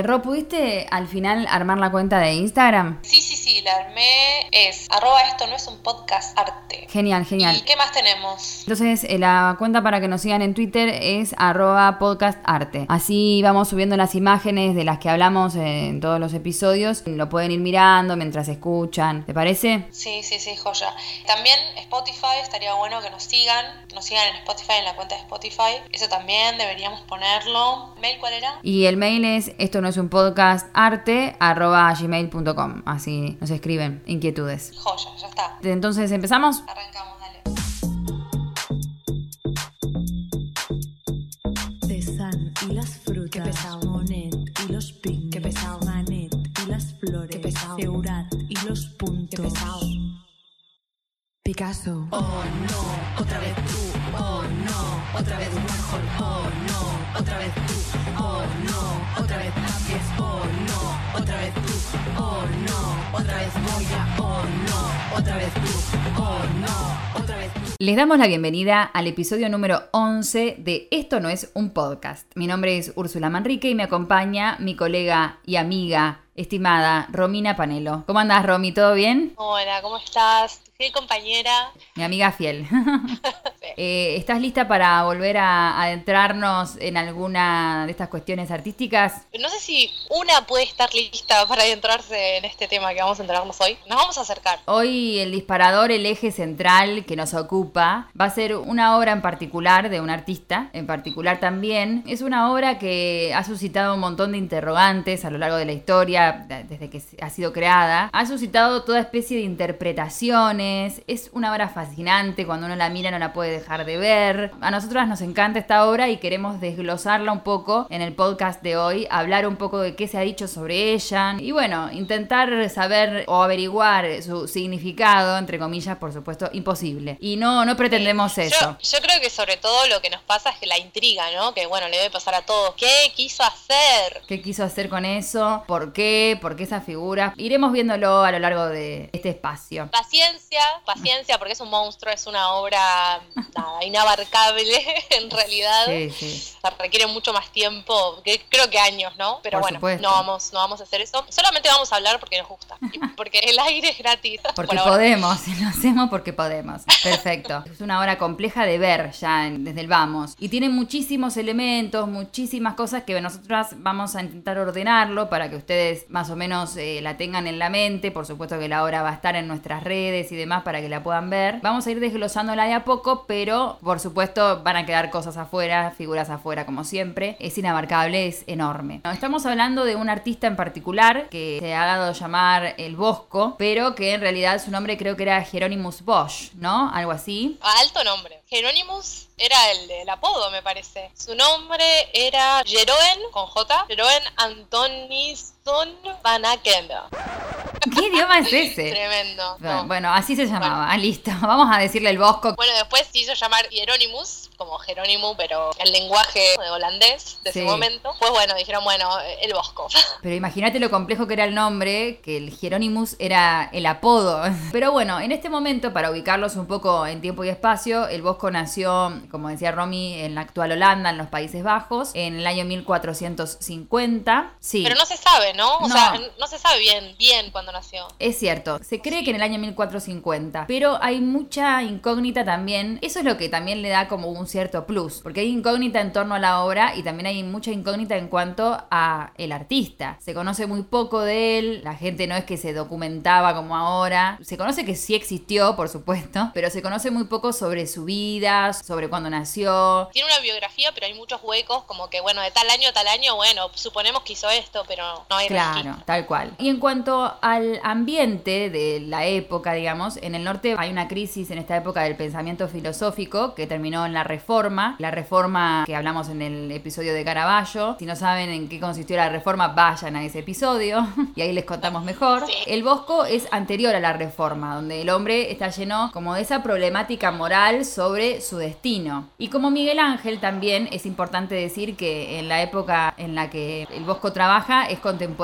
Ro, ¿pudiste al final armar la cuenta de Instagram? Sí, sí, sí, la armé. Es arroba esto no es un podcast arte. Genial, genial. ¿Y qué más tenemos? Entonces, eh, la cuenta para que nos sigan en Twitter es arroba podcastarte. Así vamos subiendo las imágenes de las que hablamos en todos los episodios. Lo pueden ir mirando mientras escuchan. ¿Te parece? Sí, sí, sí, joya. También Spotify, estaría bueno que nos sigan. Nos sigan en Spotify, en la cuenta de Spotify. Eso también deberíamos ponerlo. ¿Mail cuál era? Y el mail es esto no es un podcast arte arroba gmail.com. Así nos escriben inquietudes. Joya, ya está. Entonces, ¿empezamos? Arrancamos, dale. Pesan y las frutas. Qué pesado. Monet y los picnics. Qué pesado. Manet y las flores. Qué pesado. Seurat y los puntos. Qué pesado. Picasso. Oh no, otra vez tú. Oh no, otra vez Warhol. Oh no, otra vez tú. Oh no, otra vez Tapies. Oh no, otra vez tú. Oh no, otra vez. Oh no, otra vez tú. Oh no, otra vez tú. Les damos la bienvenida al episodio número 11 de Esto no es un podcast. Mi nombre es Úrsula Manrique y me acompaña mi colega y amiga estimada Romina Panelo. ¿Cómo andas, Romy? ¿Todo bien? Hola, ¿cómo estás? Sí, compañera. Mi amiga fiel. Eh, ¿Estás lista para volver a adentrarnos en alguna de estas cuestiones artísticas? No sé si una puede estar lista para adentrarse en este tema que vamos a entrarnos hoy. Nos vamos a acercar. Hoy el disparador, el eje central que nos ocupa, va a ser una obra en particular de un artista, en particular también. Es una obra que ha suscitado un montón de interrogantes a lo largo de la historia, desde que ha sido creada. Ha suscitado toda especie de interpretaciones. Es una obra fascinante, cuando uno la mira no la puede dejar de ver. A nosotras nos encanta esta obra y queremos desglosarla un poco en el podcast de hoy, hablar un poco de qué se ha dicho sobre ella y bueno, intentar saber o averiguar su significado, entre comillas, por supuesto, imposible. Y no, no pretendemos Yo, eso. yo creo que sobre todo lo que nos pasa es que la intriga, ¿no? Que bueno, le debe pasar a todos. ¿Qué quiso hacer? ¿Qué quiso hacer con eso? ¿Por qué? ¿Por qué esa figura? Iremos viéndolo a lo largo de este espacio. Paciencia, paciencia, porque es un monstruo, es una obra nada, inabarcable en realidad. Sí, sí. Requiere mucho más tiempo, que creo que años, ¿no? Pero Por bueno, supuesto. no vamos, no vamos a hacer eso. Solamente vamos a hablar porque nos gusta. Porque el aire es gratis. Porque por podemos, lo hacemos porque podemos. Perfecto. Es una obra compleja de ver ya desde el vamos. Y tiene muchísimos elementos, muchísimas cosas que nosotras vamos a intentar ordenarlo para que ustedes más o menos eh, la tengan en la mente. Por supuesto que la obra va a estar en nuestras redes y demás para que la puedan ver. Vamos a ir desglosándola de a poco, pero por supuesto van a quedar cosas afuera, figuras afuera como siempre. Es inabarcable, es enorme. No, Estamos hablando de un artista en particular que se ha dado a llamar el Bosco, pero que en realidad su nombre creo que era Hieronymus Bosch, ¿no? Algo así. Alto nombre. Jerónimos era el, el apodo, me parece. Su nombre era Jeroen, con J. Jeroen Antonison Van Aken. ¿Qué idioma es ese? Tremendo. Bueno, no. bueno, así se llamaba. Ah, listo. Vamos a decirle el Bosco. Bueno, después se hizo llamar Hieronymus, como Jerónimo, pero el lenguaje holandés de Sí. ese momento. Pues bueno, dijeron, bueno, el Bosco. Pero imagínate lo complejo que era el nombre, que el Hieronymus era el apodo. Pero bueno, en este momento, para ubicarlos un poco en tiempo y espacio, el Bosco nació, como decía Romy, en la actual Holanda, en los Países Bajos, en el año 1450. Sí. Pero no se sabe, ¿no? O No. sea, no se sabe bien, bien cuándo nació. Es cierto, se cree que en el año 1450, pero hay mucha incógnita también. Eso es lo que también le da como un cierto plus, porque hay incógnita en torno a la obra y también hay mucha incógnita en cuanto a el artista. Se conoce muy poco de él, la gente no es que se documentaba como ahora. Se conoce que sí existió, por supuesto, pero se conoce muy poco sobre su vida, sobre cuándo nació. Tiene una biografía, pero hay muchos huecos, como que, bueno, de tal año a tal año, bueno, suponemos que hizo esto, pero no hay Claro, tal cual. Y en cuanto al ambiente de la época, digamos, en el norte hay una crisis en esta época del pensamiento filosófico que terminó en la Reforma. La Reforma que hablamos en el episodio de Caravaggio. Si no saben en qué consistió la Reforma, vayan a ese episodio y ahí les contamos mejor. Sí. El Bosco es anterior a la Reforma, donde el hombre está lleno como de esa problemática moral sobre su destino. Y como Miguel Ángel también es importante decir que en la época en la que el Bosco trabaja es contemporáneo,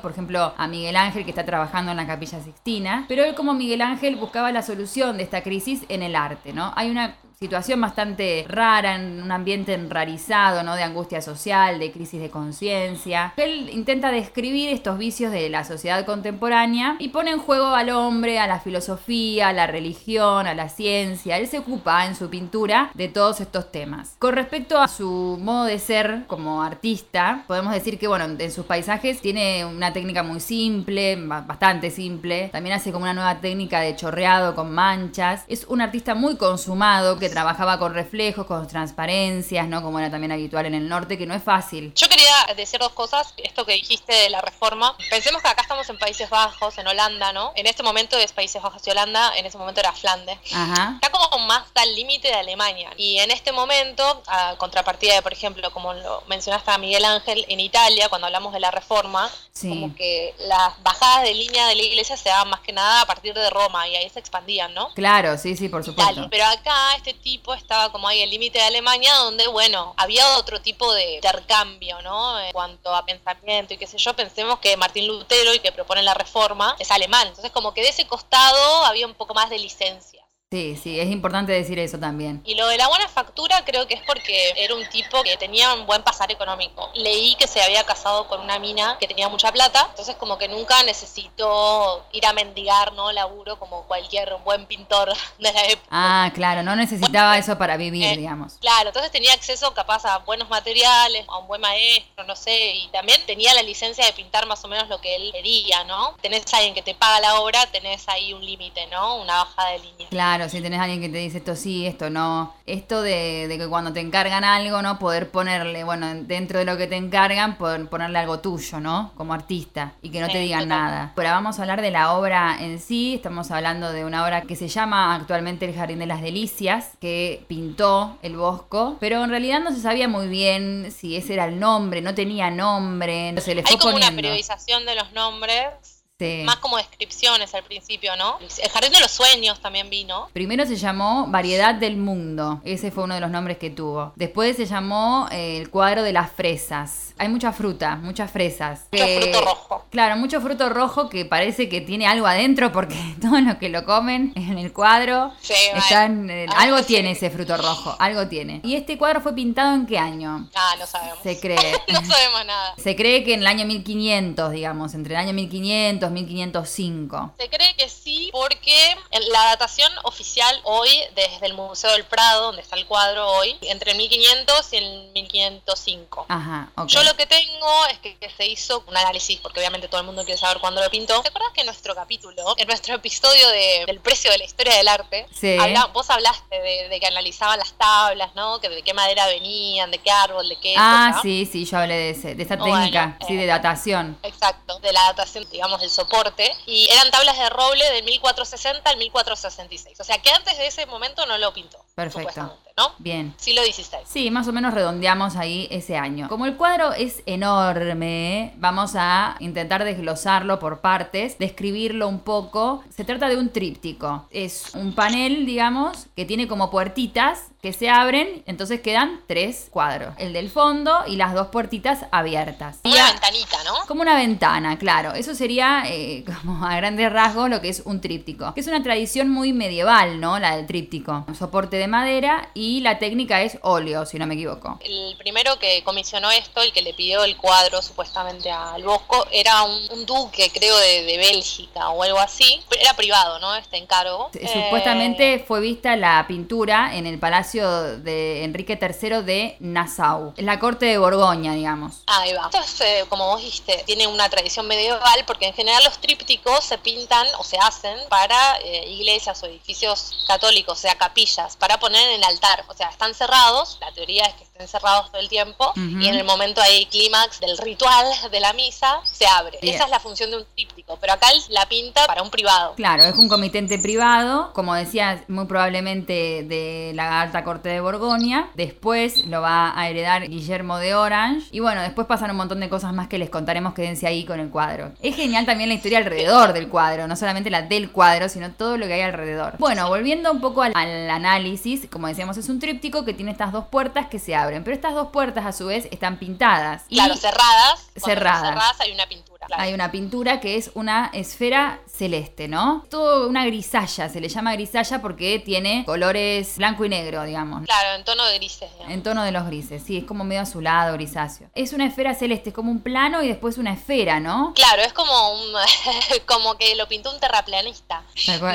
por ejemplo, a Miguel Ángel que está trabajando en la Capilla Sixtina, pero él como Miguel Ángel buscaba la solución de esta crisis en el arte, ¿no? Hay una situación bastante rara, en un ambiente enrarizado, ¿no? De angustia social, de crisis de conciencia. Él intenta describir estos vicios de la sociedad contemporánea y pone en juego al hombre, a la filosofía, a la religión, a la ciencia. Él se ocupa en su pintura de todos estos temas. Con respecto a su modo de ser como artista, podemos decir que, bueno, en sus paisajes tiene una técnica muy simple, ba- bastante simple. También hace como una nueva técnica de chorreado con manchas. Es un artista muy consumado que trabajaba con reflejos, con transparencias, ¿no? Como era también habitual en el norte, que no es fácil. Yo quería decir dos cosas. Esto que dijiste de la reforma. Pensemos que acá estamos en Países Bajos, en Holanda, ¿no? En este momento es Países Bajos y Holanda, en ese momento era Flandes. Ajá. Está como más al límite de Alemania. Y en este momento, a contrapartida de, por ejemplo, como lo mencionaste a Miguel Ángel, en Italia, cuando hablamos de la reforma, Sí. como que las bajadas de línea de la iglesia se daban más que nada a partir de Roma y ahí se expandían, ¿no? Claro, sí, sí, por supuesto. Italia. Pero acá este tipo estaba como ahí el límite de Alemania, donde, bueno, había otro tipo de intercambio, ¿no? En cuanto a pensamiento y qué sé yo, pensemos que Martín Lutero y que propone la reforma es alemán. Entonces, como que de ese costado había un poco más de licencia. Sí, sí, es importante decir eso también. Y lo de la buena factura creo que es porque era un tipo que tenía un buen pasar económico. Leí que se había casado con una mina que tenía mucha plata, entonces como que nunca necesitó ir a mendigar, ¿no? Laburo como cualquier buen pintor de la época. Ah, claro, no necesitaba eso para vivir, Eh, digamos. Claro, entonces tenía acceso capaz a buenos materiales, a un buen maestro, no sé, y también tenía la licencia de pintar más o menos lo que él quería, ¿no? Tenés a alguien que te paga la obra, tenés ahí un límite, ¿no? Una bajada de línea. Claro, si tenés alguien que te dice esto sí, esto no. Esto de, de que cuando te encargan algo, ¿no? Poder ponerle, bueno, dentro de lo que te encargan, poder ponerle algo tuyo, ¿no? Como artista. Y que no te digan nada. Pero vamos a hablar de la obra en sí. Estamos hablando de una obra que se llama actualmente El Jardín de las Delicias, que pintó el Bosco. Pero en realidad no se sabía muy bien si ese era el nombre, no tenía nombre. Se le fue Hay como una poniendo. periodización de los nombres, Sí. más como descripciones al principio, ¿no? El Jardín de los Sueños también vino. Primero se llamó Variedad del Mundo, ese fue uno de los nombres que tuvo. Después se llamó eh, El cuadro de las fresas. Hay mucha fruta, muchas fresas. Mucho Que- fruto rojo. Claro, mucho fruto rojo que parece que tiene algo adentro porque todos los que lo comen en el cuadro Sí, están, eh, Ah, algo sí. tiene ese fruto rojo, algo tiene. ¿Y este cuadro fue pintado en qué año? Ah, no sabemos. Se cree. no sabemos nada. Se cree que en el año 1500, digamos, entre el año 1500 1505. Se cree que sí, porque la datación oficial hoy, desde el Museo del Prado, donde está el cuadro hoy, entre el 1500 y el 1505. Ajá, ok. Yo lo que tengo es que, que se hizo un análisis, porque obviamente todo el mundo quiere saber cuándo lo pintó. ¿Te acuerdas que en nuestro capítulo, en nuestro episodio de- del precio de la historia del arte, Sí. habla- vos hablaste de, de que analizaban las tablas, ¿no? Que de qué madera venían, de qué árbol, de qué Ah, época. sí, sí, yo hablé de, ese, de esa Bueno, técnica, sí, eh, de datación. Exacto, de la datación, digamos, del soporte. Y eran tablas de roble de 1460 al 1466. O sea que antes de ese momento no lo pintó. Perfecto. ¿no? Bien. Siglo XVI. Sí, más o menos redondeamos ahí ese año. Como el cuadro es enorme, vamos a intentar desglosarlo por partes, describirlo un poco. Se trata de un tríptico. Es un panel, digamos, que tiene como puertitas que se abren, entonces quedan tres cuadros. El del fondo y las dos puertitas abiertas. Como una ventanita, ¿no? Como una ventana, claro. Eso sería, eh, como a grandes rasgos, lo que es un tríptico. Que es una tradición muy medieval, ¿no? La del tríptico. Un soporte de madera y la técnica es óleo, si no me equivoco. El primero que comisionó esto, el que le pidió el cuadro supuestamente al Bosco, era un, un duque, creo, de, de Bélgica o algo así. Era privado, ¿no? Este encargo. Eh, Supuestamente fue vista la pintura en el palacio de Enrique III de Nassau. Es la corte de Borgoña, digamos. Ahí va. Esto es, eh, como vos dijiste, tiene una tradición medieval porque en general los trípticos se pintan o se hacen para eh, iglesias o edificios católicos, o sea, capillas, para poner en el altar. O sea, están cerrados, la teoría es que estén cerrados todo el tiempo y en el momento ahí clímax del ritual de la misa se abre. Bien. Esa es la función de un tríptico, pero acá la pinta para un privado. Claro, es un comitente privado, como decía, muy probablemente de la alta corte de Borgoña. Después lo va a heredar Guillermo de Orange. Y bueno, después pasan un montón de cosas más que les contaremos, quédense ahí con el cuadro. Es genial también la historia alrededor del cuadro, no solamente la del cuadro, sino todo lo que hay alrededor. Bueno, volviendo un poco al, al análisis, como decíamos, es un tríptico que tiene estas dos puertas que se abren, pero estas dos puertas a su vez están pintadas. Y Claro, cerradas. Cerradas. cerradas hay una pintura. Pintura. Hay una pintura que es una esfera celeste, ¿no? Todo una grisalla, se le llama grisalla porque tiene colores blanco y negro, digamos. Claro, en tono de grises. digamos. En tono de los grises, sí, es como medio azulado, grisáceo. Es una esfera celeste, es como un plano y después una esfera, ¿no? Claro, es como un como que lo pintó un terraplanista. ¿no?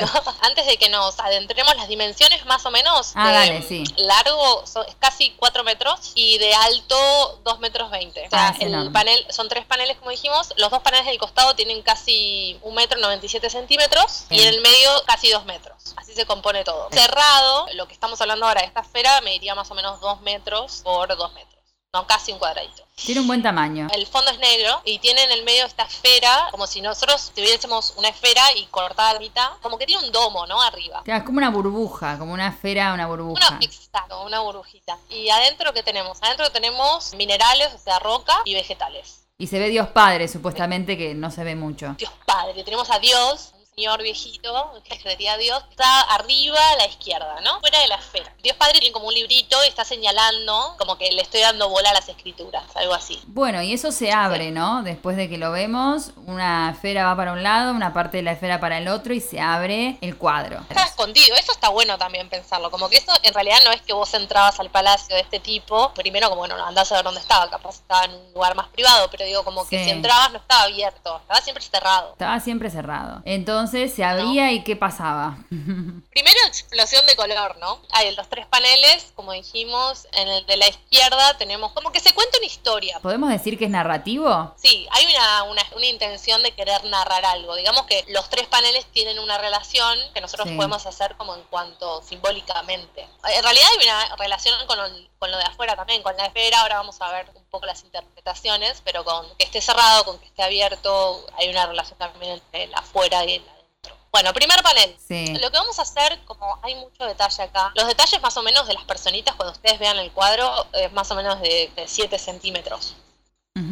Antes de que nos adentremos las dimensiones más o menos, Ah, de dale, sí. largo son- es casi 4 metros y de alto 2 metros 20. O sea, Ah, el enorme. panel, son tres paneles como dijimos, los dos paneles del costado tienen casi 1 metro 97 centímetros y Bien. en el medio casi 2 metros. Así se compone todo. Cerrado, lo que estamos hablando ahora de esta esfera mediría más o menos 2 metros por 2 metros. No, casi un cuadradito. Tiene un buen tamaño. El fondo es negro y tiene en el medio esta esfera, como si nosotros tuviésemos una esfera y cortada a la mitad, como que tiene un domo, ¿no? Arriba. Claro, Es como una burbuja, como una esfera, una burbuja. Una, exacto, una burbujita. Y adentro, ¿qué tenemos? Adentro tenemos minerales, o sea, roca y vegetales. Y se ve Dios Padre, supuestamente, que no se ve mucho. Dios Padre, tenemos a Dios, señor viejito, que sería a Dios, está arriba a la izquierda, ¿no? Fuera de la esfera. Dios Padre tiene como un librito y está señalando, como que le estoy dando bola a las escrituras, algo así. Bueno, y eso se abre, ¿no? Después de que lo vemos, una esfera va para un lado, una parte de la esfera para el otro y se abre el cuadro. Está escondido, eso está bueno también pensarlo, como que eso en realidad no es que vos entrabas al palacio de este tipo, primero como bueno, andás a ver dónde estaba, capaz estaba en un lugar más privado, pero digo como que Sí. si entrabas no estaba abierto, estaba siempre cerrado. Estaba siempre cerrado. Entonces se abría y ¿qué pasaba? Primero explosión de color, ¿no? Hay los tres paneles, como dijimos, en el de la izquierda tenemos como que se cuenta una historia. ¿Podemos decir que es narrativo? Sí, hay una, una, una intención de querer narrar algo. Digamos que los tres paneles tienen una relación que nosotros Sí. podemos hacer como en cuanto simbólicamente. En realidad hay una relación con lo, con lo de afuera también, con la esfera. Ahora vamos a ver un poco las interpretaciones, pero con que esté cerrado, con que esté abierto, hay una relación también entre el afuera y el. Bueno, primer panel. Sí. Lo que vamos a hacer, como hay mucho detalle acá, los detalles más o menos de las personitas cuando ustedes vean el cuadro es más o menos de, de 7 centímetros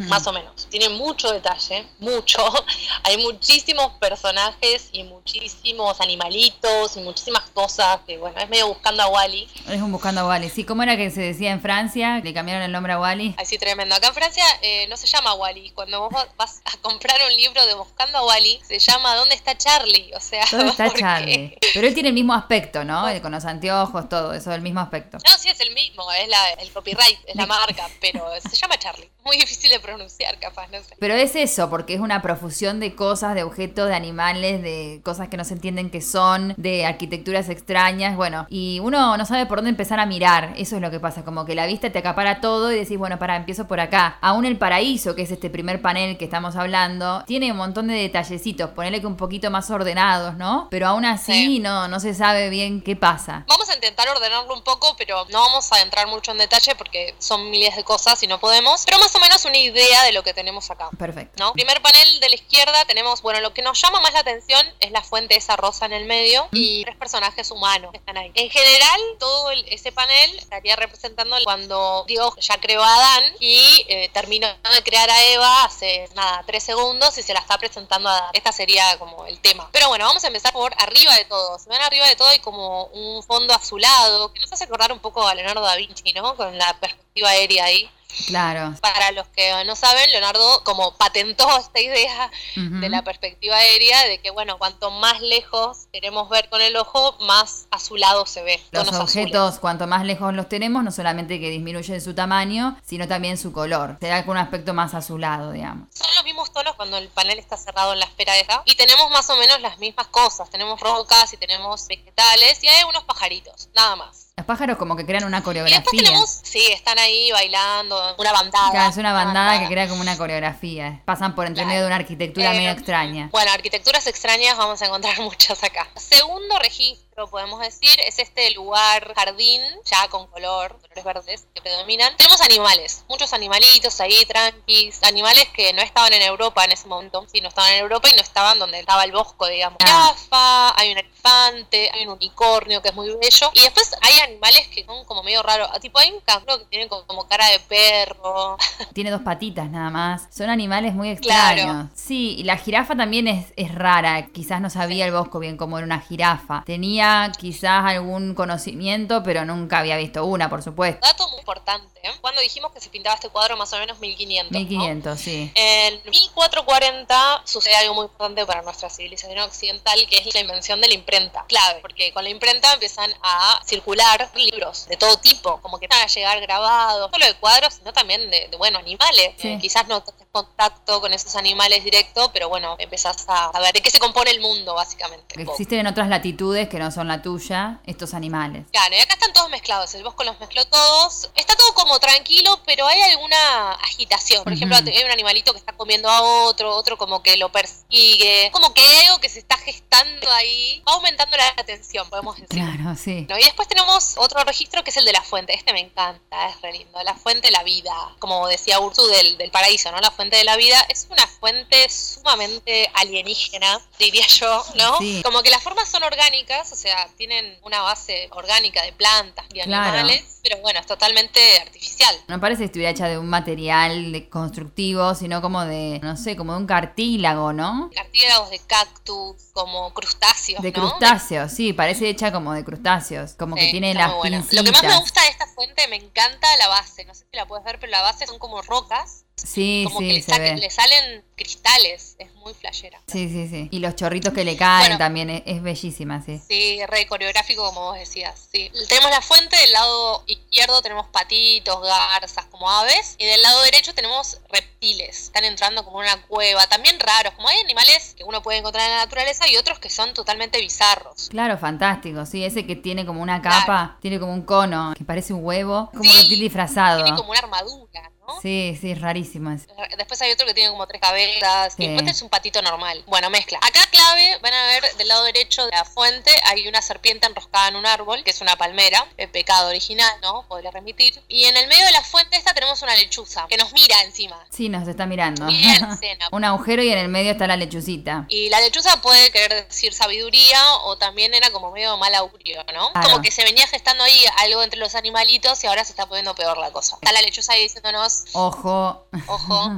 Más o menos. Tiene mucho detalle, mucho. Hay muchísimos personajes y muchísimos animalitos y muchísimas cosas que, bueno, es medio buscando a Wally. Es un buscando a Wally. Sí, ¿cómo era que se decía en Francia? Le cambiaron el nombre a Wally. Así tremendo. Acá en Francia eh, no se llama Wally. Cuando vos vas- a comprar un libro de Buscando a Wally, se llama ¿Dónde está Charlie? O sea, ¿Dónde está. Charlie? Pero él tiene el mismo aspecto, ¿no? Con los anteojos, todo eso, el mismo aspecto. No, sí, es el mismo, es la, el copyright, es la marca, pero se llama Charlie. Muy difícil de pronunciar, capaz, no sé. Pero es eso, porque es una profusión de cosas, de objetos, de animales, de cosas que no se entienden que son, de arquitecturas extrañas, bueno, y uno no sabe por dónde empezar a mirar, eso es lo que pasa, como que la vista te acapara todo y decís, bueno, para, empiezo por acá. Aún el paraíso, que es este primer panel que estamos hablando, tiene un montón de detallecitos, ponele que un poquito más ordenados, ¿no? Pero aún así Sí. no, no se sabe bien qué pasa. Vamos a intentar ordenarlo un poco, pero no vamos a entrar mucho en detalle porque son miles de cosas y no podemos. Pero más o menos una idea de lo que tenemos acá. Perfecto. ¿no? Primer panel de la izquierda tenemos, bueno, lo que nos llama más la atención es la fuente esa rosa en el medio y tres personajes humanos que están ahí. En general, todo el- ese panel estaría representando cuando Dios ya creó a Adán y eh, terminó de crear a Eva hace, nada, tres segundos y se la está presentando a Adán. Esta sería como el tema. Pero bueno, vamos a empezar por arriba de todo. Si ven arriba de todo hay como un fondo azulado que nos hace acordar un poco a Leonardo da Vinci, ¿no? Con la perspectiva aérea ahí. Claro. Para los que no saben, Leonardo como patentó esta idea de la perspectiva aérea de que, bueno, cuanto más lejos queremos ver con el ojo, más azulado se ve. Los azules. objetos, cuanto más lejos los tenemos, no solamente que disminuyen su tamaño, sino también su color. Se da con un aspecto más azulado, digamos. Son los mismos tonos cuando el panel está cerrado en la esfera esa. Y tenemos más o menos las mismas cosas. Tenemos rocas y tenemos vegetales y hay unos pajaritos, nada más. Los pájaros como que crean una Y coreografía. tenemos, sí, están ahí bailando, una bandada. Claro, es una bandada que crea como una coreografía. Pasan por entre Claro. medio de una arquitectura Eh, medio extraña. Bueno, arquitecturas extrañas vamos a encontrar muchas acá. Segundo registro, podemos decir, es este lugar jardín, ya con color, colores verdes que predominan. Tenemos animales, muchos animalitos ahí, tranquis, animales que no estaban en Europa en ese momento, sí, no estaban en Europa y no estaban donde estaba el bosco, digamos. Ah. Jirafa, hay un elefante, hay un unicornio que es muy bello. Y después hay animales que son como medio raros. Tipo, hay un canguro que tiene como, cara de perro. Tiene dos patitas nada más. Son animales muy extraños. Claro. Sí, y la jirafa también es, es rara. Quizás no sabía el Bosco bien cómo era una jirafa. Tenía quizás algún conocimiento, pero nunca había visto una, por supuesto. Dato muy importante. ¿eh? Cuando dijimos que se pintaba este cuadro más o menos 1500. ¿no? 1500, sí. En 1440 sucede algo muy importante para nuestra civilización occidental, que es la invención de la imprenta. Clave, porque con la imprenta empiezan a circular libros de todo tipo, como que van a llegar grabados, no solo de cuadros, sino también de, de, bueno, animales. Sí. Eh, quizás no contacto con esos animales directo, pero bueno, empezás a, a ver de qué se compone el mundo, básicamente. Existen en otras latitudes que no son la tuya estos animales. Claro, y acá están todos mezclados. El bosco los mezcló todos. Está todo como tranquilo, pero hay alguna agitación. Por ejemplo, hay un animalito que está comiendo a otro, otro como que lo persigue. Como que hay algo que se está gestando ahí. Va aumentando la atención, podemos decir. Claro, sí. ¿no? Y después tenemos otro registro que es el de la fuente. Este me encanta, es re lindo. La fuente la vida. Como decía Ursu del, del paraíso, ¿no? La fuente de la vida es una fuente sumamente alienígena, diría yo, ¿no? Sí. Como que las formas son orgánicas, o sea, tienen una base orgánica de plantas y Claro. animales, pero bueno, es totalmente artificial. No parece que estuviera hecha de un material de- constructivo, sino como de, no sé, como de un cartílago, ¿no? Cartílagos de cactus, como crustáceos, De ¿no? crustáceos, sí, parece hecha como de crustáceos, como que tiene las pincitas. Lo que más me gusta de esta fuente, me encanta la base. No sé si la puedes ver, pero la base son como rocas. Sí, como que sí, le, sa- ve. le salen cristales. Es muy flashera. Sí, sí, sí. Y los chorritos que le caen Bueno. también es, es bellísima, sí. Sí, re coreográfico como vos decías. Sí. Tenemos la fuente, del lado izquierdo tenemos patitos, garzas, como aves, y del lado derecho tenemos reptiles. Están entrando como en una cueva, también raros, como hay animales que uno puede encontrar en la naturaleza y otros que son totalmente bizarros. Claro, fantástico, sí, ese que tiene como una capa, tiene como un cono, que parece un huevo, como Sí, un reptil disfrazado. Tiene como una armadura, ¿no? Sí, sí, es rarísimo ese. Después hay otro que tiene como tres cabezas. Sí. Y después es un patito normal. Bueno, mezcla. Acá clave, van a ver del lado derecho de la fuente hay una serpiente enroscada en un árbol, que es una palmera, el pecado original, ¿no? Podría remitir. Y en el medio de la fuente esta tenemos una lechuza, que nos mira encima. Sí, nos está mirando. Bien, escena. un agujero y en el medio está la lechucita. Y la lechuza puede querer decir sabiduría o también era como medio mal augurio, ¿no? Claro. Como que se venía gestando ahí algo entre los animalitos y ahora se está poniendo peor la cosa. Está la lechuza ahí diciéndonos, Ojo. Ojo.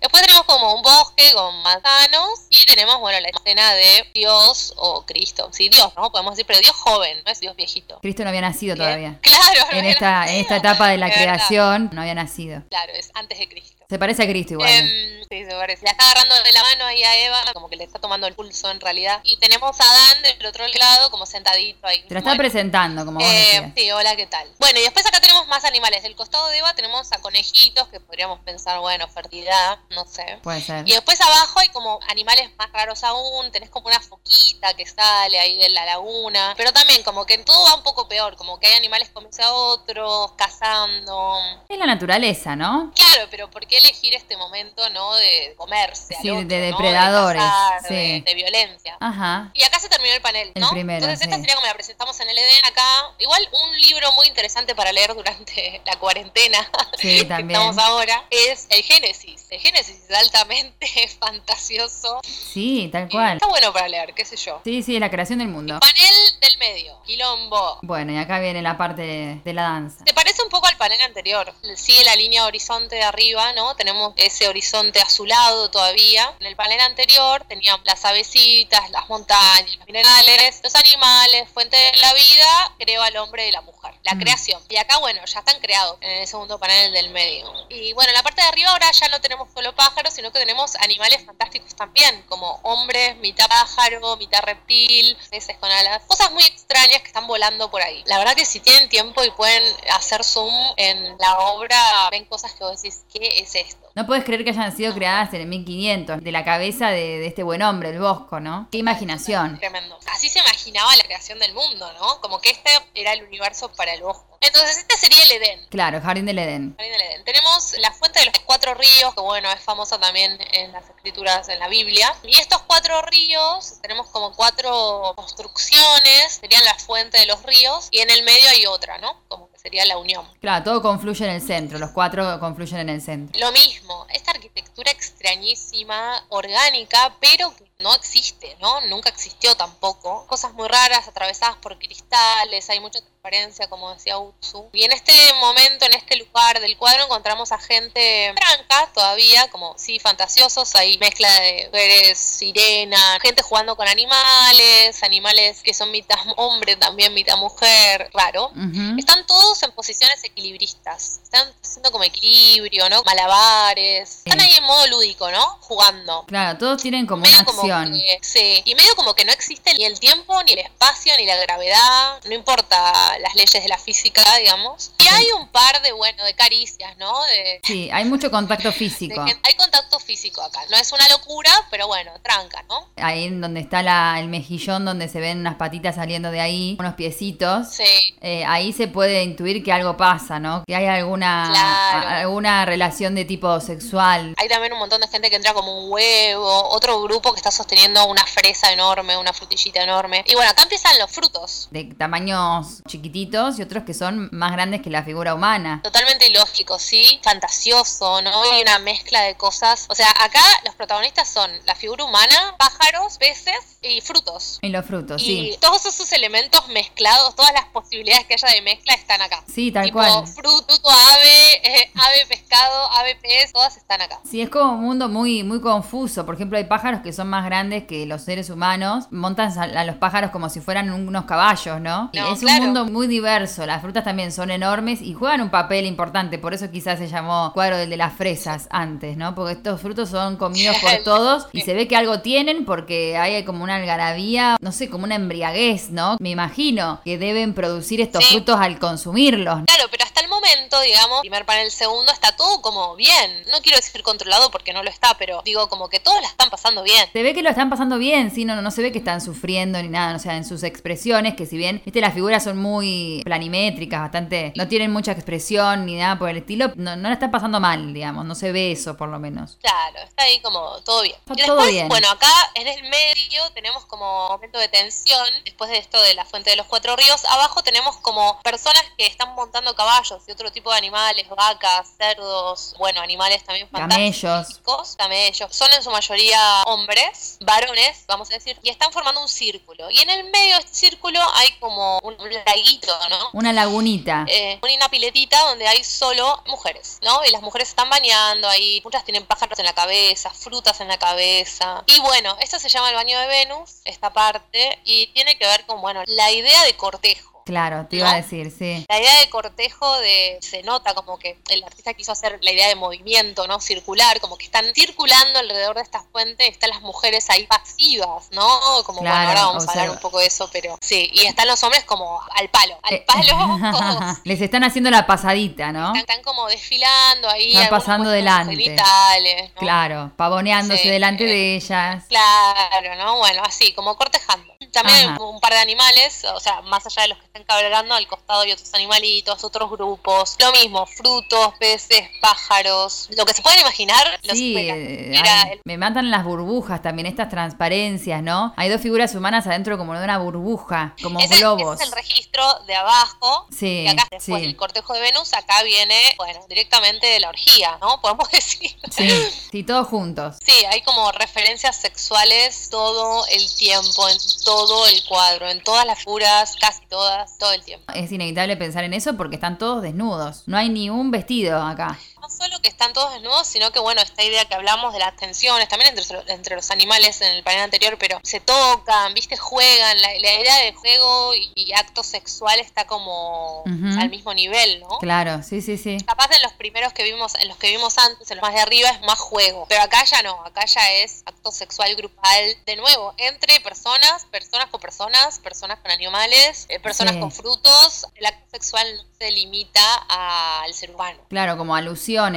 Después tenemos como un bosque con manzanos y tenemos, bueno, la escena de Dios o Cristo. Sí, Dios, ¿no? Podemos decir, pero Dios joven, no es Dios viejito. Cristo no había nacido todavía. Claro, no En esta, en esta etapa de la Es verdad. creación no había nacido. Claro, es antes de Cristo. Se parece a Cristo igual. ¿eh? Em, sí, se parece. La está agarrando de la mano ahí a Eva, como que le está tomando el pulso en realidad. Y tenemos a Adán del otro lado, como sentadito ahí. Te la está Bueno. presentando, como vos Eh, sí, hola, ¿qué tal? Bueno, y después acá tenemos más animales. Del costado de Eva tenemos a conejitos, que podríamos pensar, bueno, fertilidad, no sé. Puede ser. Y después abajo hay como animales más raros aún, tenés como una foquita que sale ahí de la laguna, pero también como que todo va un poco peor, como que hay animales comiendo a otros, cazando. Es la naturaleza, ¿no? Claro, pero ¿por qué elegir este momento, no, de comerse? al Sí, otro, de ¿no? depredadores, cazar, sí. de, de violencia. Ajá. Y acá se terminó el panel, El ¿no? primero, Entonces esta sí. sería como la presentamos en el Edén acá. Igual un libro muy interesante para leer durante la cuarentena Sí, que estamos ahora es el Génesis. El Génesis es altamente fantasioso. Sí, tal cual. Está bueno para leer, qué sé yo. Sí, sí, la creación del mundo. Panel del medio, quilombo. Bueno, y acá viene la parte de, de la danza. Se parece un poco al panel anterior. Sigue la línea horizonte de arriba, ¿no? Tenemos ese horizonte azulado todavía. En el panel anterior teníamos las avecitas, las montañas, los minerales, los animales, fuente de la vida, creó al hombre y la mujer. La Mm. creación. Y acá, bueno, ya están creados en el segundo panel del medio. Y bueno, en la parte de arriba ahora ya no tenemos solo pájaros, sino que tenemos animales fantásticos también, como hombres, mitad pájaro, mitad reptil, peces con alas. Cosas muy extrañas que están volando por ahí. La verdad que si tienen tiempo y pueden hacer zoom en la obra, ven cosas que vos decís, ¿qué es esto? No puedes creer que hayan sido creadas en el 1500, de la cabeza de, de este buen hombre, el Bosco, ¿no? Qué imaginación. Tremendo. Así se imaginaba la creación del mundo, ¿no? Como que este era el universo para el bosco. Entonces este sería el Edén. Claro, Jardín del Edén. Jardín del Edén. Tenemos la fuente de los cuatro ríos, que bueno, es famosa también en las escrituras en la Biblia. Y estos cuatro ríos, tenemos como cuatro construcciones, serían la fuente de los ríos, y en el medio hay otra, ¿no? Como que sería la unión. Claro, todo confluye en el centro, los cuatro confluyen en el centro. Lo mismo, esta arquitectura extrañísima, orgánica, pero que no existe, ¿no? Nunca existió tampoco. Cosas muy raras, atravesadas por cristales, hay mucha transparencia, como decía Utsu. Y en este momento, en este lugar del cuadro, encontramos a gente franca todavía, como sí, fantasiosos. Hay mezcla de mujeres, sirena, gente jugando con animales, animales que son mitad hombre, también mitad mujer, raro. Están todos en posiciones equilibristas. Están haciendo como equilibrio, ¿no? Malabares. Están ahí en modo lúdico, ¿no? Jugando. Claro, todos tienen como una Medio como acción. que- sí, y medio como que no existe ni el tiempo, ni el espacio, ni la gravedad, no importa las leyes de la física, digamos. Y hay un par de, bueno, de caricias, ¿no? De, Sí, hay mucho contacto físico. hay contacto físico acá. No es una locura, pero bueno, tranca, ¿no? Ahí en donde está la, el mejillón, donde se ven unas patitas saliendo de ahí, unos piecitos. Sí. Eh, ahí se puede intuir que algo pasa, ¿no? Que hay alguna, Claro. a- alguna relación de tipo sexual. Hay también un montón de gente que entra como un huevo, otro grupo que está sosteniendo una fresa enorme, una frutillita enorme. Y bueno, acá empiezan los frutos. De tamaños chiquititos y otros que son más grandes que la figura humana. Totalmente ilógico, ¿sí? Fantasioso, ¿no? Hay una mezcla de cosas. O sea, acá los protagonistas son la figura humana, pájaros, peces y frutos. Y los frutos, y sí. todos esos elementos mezclados, todas las posibilidades que haya de mezcla están acá. Sí, tal tipo, cual. fruto, ave, eh, ave, pescado, ave, pez, todas están acá. Sí, es como un mundo muy, muy confuso. Por ejemplo, hay pájaros que son más grandes que los seres humanos. Montan a a los pájaros como si fueran unos caballos, ¿no? Y No, es claro. un mundo muy diverso. Las frutas también son enormes y juegan un papel importante. Por eso quizás se llamó cuadro del de las fresas antes, ¿no? Porque estos frutos son comidos por todos y se ve que algo tienen porque hay como una algarabía, no sé, como una embriaguez, ¿no? Me imagino que deben producir estos Sí. frutos al consumirlos. Claro, pero momento, digamos, primer panel, segundo, está todo como bien. No quiero decir controlado porque no lo está, pero digo como que todos la están pasando bien. Se ve que lo están pasando bien, sí, no, no se ve que están sufriendo ni nada, o sea, en sus expresiones, que si bien, viste, las figuras son muy planimétricas, bastante, no tienen mucha expresión ni nada por el estilo, no, no la están pasando mal, digamos, no se ve eso por lo menos. Claro, está ahí como todo bien. Está y todo después, bien. bueno, acá en el medio tenemos como momento de tensión, después de esto de la fuente de los cuatro ríos, abajo tenemos como personas que están montando caballos y otro tipo de animales, vacas, cerdos, bueno, animales también Camellos. fantásticos, camellos. Son en su mayoría hombres, varones, vamos a decir, y están formando un círculo. Y en el medio de este círculo hay como un, un laguito, ¿no? Una lagunita. eh, una piletita donde hay solo mujeres, ¿no? Y las mujeres están bañando ahí, muchas tienen pájaros en la cabeza, frutas en la cabeza. Y bueno, esto se llama el baño de Venus, esta parte, y tiene que ver con, bueno, la idea de cortejo. Claro, te iba a decir, sí. La idea de cortejo de se nota como que el artista quiso hacer la idea de movimiento, ¿no? Circular, como que están circulando alrededor de esta fuente, están las mujeres ahí pasivas, ¿no? Como Claro, bueno, ahora vamos a hablar un poco de eso, pero sí, y están los hombres como al palo, al Eh, palo, todos. Les están haciendo la pasadita, ¿no? Están, están como desfilando ahí. Están pasando delante. genitales, ¿no? Claro, pavoneándose Sí, delante eh, de ellas. Claro, ¿no? Bueno, así, como cortejando. También Ajá. un par de animales, o sea, más allá de los que están cabalgando, al costado hay otros animalitos, otros grupos. Lo mismo, frutos, peces, pájaros. Lo que se pueden imaginar, los Sí, era- eh, ay, el- me matan las burbujas también, estas transparencias, ¿no? Hay dos figuras humanas adentro como de una burbuja, como globos. ese es el registro de abajo. Sí, Y acá, después sí. del cortejo de Venus, acá viene, bueno, directamente de la orgía, ¿no? Podemos decir. Sí, sí, todos juntos. Sí, hay como referencias sexuales todo el tiempo, en todo el cuadro, en todas las figuras, casi todas, todo el tiempo. Es inevitable pensar en eso porque están todos desnudos. No hay ni un vestido acá. No solo que están todos desnudos, sino que bueno, esta idea que hablamos de las tensiones, también entre, entre los animales en el panel anterior, pero se tocan, viste, juegan, la, la idea de juego y, y acto sexual está como al mismo nivel, ¿no? Claro, sí, sí, sí. Capaz en los primeros que vimos, en los que vimos antes, en los más de arriba, es más juego. Pero acá ya no, acá ya es acto sexual grupal, de nuevo, entre personas, personas con personas, personas con animales, eh, personas Sí. con frutos. El acto sexual no se limita al ser humano. Claro, como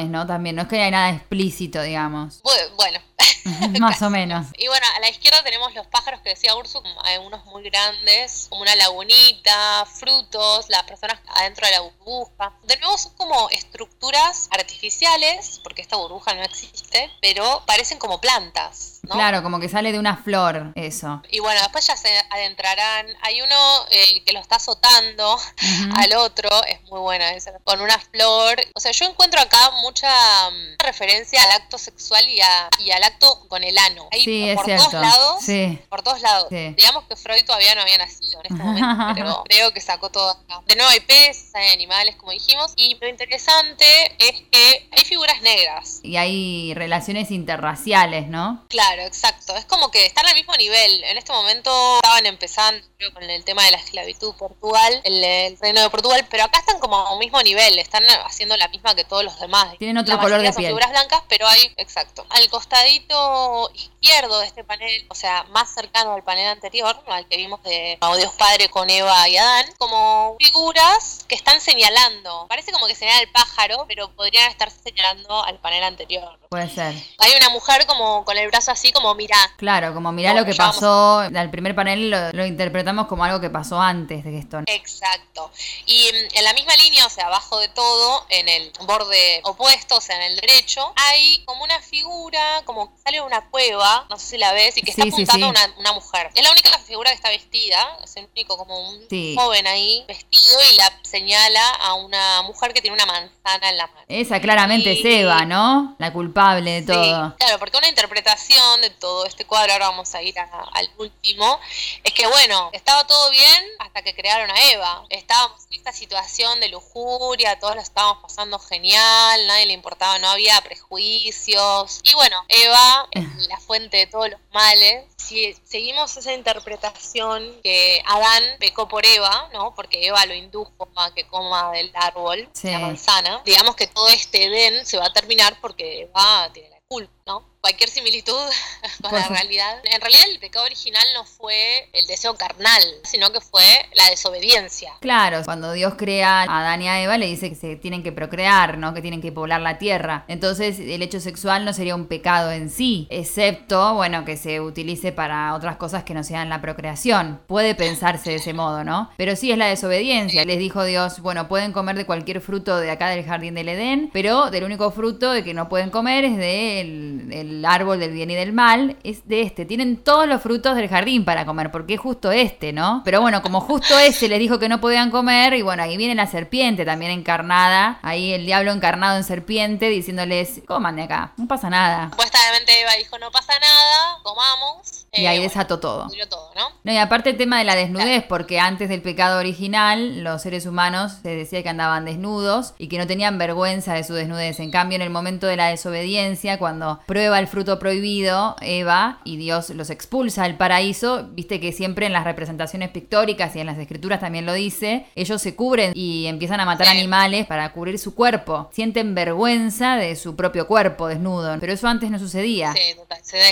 ¿no? También, no es que haya nada explícito, digamos. Bu- Bueno, Más o menos. y bueno, la la izquierda tenemos los pájaros que decía Ursu, hay unos muy grandes, como una lagunita, frutos, las personas adentro de la burbuja. De nuevo son como estructuras artificiales, porque esta burbuja no existe, pero parecen como plantas. ¿no? Claro, como que sale de una flor, eso. Y bueno, después ya se adentrarán. Hay uno eh, que lo está azotando al otro, es muy bueno ese, con una flor. O sea, yo encuentro acá mucha mm, referencia al acto sexual y, a- y al acto con el ano. Hay Sí, es por cierto. todos lados. Sí. Por todos lados. Sí. Digamos que Freud todavía no había nacido en este momento, pero creo que sacó todo acá. De nuevo hay peces, hay animales, como dijimos. Y lo interesante es que hay figuras negras. Y hay relaciones interraciales, ¿no? Claro, exacto. Es como que están al mismo nivel. En este momento estaban empezando creo, con el tema de la esclavitud Portugal, el, el reino de Portugal, pero acá están como a un mismo nivel, están haciendo la misma que todos los demás. Tienen otro La color de son piel. figuras blancas, pero hay, exacto. Al costadito izquierdo de este panel, o sea, más cercano al panel anterior, al que vimos de oh, Dios Padre con Eva y Adán, como figuras que están señalando. Parece como que señala el pájaro, pero podrían estar señalando al panel anterior. Puede ser. Hay una mujer como con el brazo así como mirá. Claro, como mirá lo que vamos- pasó, al primer panel lo, lo interpretamos como algo que pasó antes de esto. Exacto. Y mm, en la misma línea, o sea, abajo de todo, en el borde opuesto, o sea, en el derecho, hay como una figura, como que sale de una cueva, no sé si la ves, y que está sí, apuntando sí. a una, una mujer. Es la única figura que está vestida, es el único como un joven ahí vestido y la señala a una mujer que tiene una manzana en la mano. Esa claramente es. Eva, ¿no? La culpable de todo. claro, porque una interpretación de todo este cuadro, ahora vamos a ir a- al último, es que bueno, estaba todo bien hasta que crearon a Eva. Estábamos en esta situación de lujuria, todos lo estábamos pasando genial, nadie le importaba, no había prejuicios. Y bueno, Eva es la fuente de todos los males. Si seguimos esa interpretación que Adán pecó por Eva, ¿no? Porque Eva lo indujo a que coma del árbol, Sí. la manzana. Digamos que todo este Edén se va a terminar porque Eva tiene la culpa, ¿no? Cualquier similitud con la realidad. En realidad el pecado original no fue el deseo carnal, sino que fue la desobediencia. Claro, cuando Dios crea a Adán y a Eva le dice que se tienen que procrear, ¿no? Que tienen que poblar la tierra. Entonces el hecho sexual no sería un pecado en sí, excepto, bueno, que se utilice para otras cosas que no sean la procreación. Puede pensarse de ese modo, ¿no? Pero sí es la desobediencia. Les dijo Dios, bueno, pueden comer de cualquier fruto de acá del jardín del Edén, pero del único fruto de que no pueden comer es del el árbol del bien y del mal, es de este. Tienen todos los frutos del jardín para comer, porque es justo este, ¿no? Pero bueno, como justo ese les dijo que no podían comer, y bueno, ahí viene la serpiente también encarnada, ahí el diablo encarnado en serpiente diciéndoles, coman de acá, no pasa nada. Supuestamente Eva dijo, no pasa nada, comamos. Y Eh, ahí bueno, desató todo. pudrió todo, ¿no? No, y aparte el tema de la desnudez, porque antes del pecado original, los seres humanos se decía que andaban desnudos y que no tenían vergüenza de su desnudez. En cambio, en el momento de la desobediencia, cuando prueba el fruto prohibido, Eva, y Dios los expulsa del paraíso, viste que siempre en las representaciones pictóricas y en las escrituras también lo dice, ellos se cubren y empiezan a matar animales para cubrir su cuerpo. Sienten vergüenza de su propio cuerpo desnudo, pero eso antes no sucedía. Sí, se da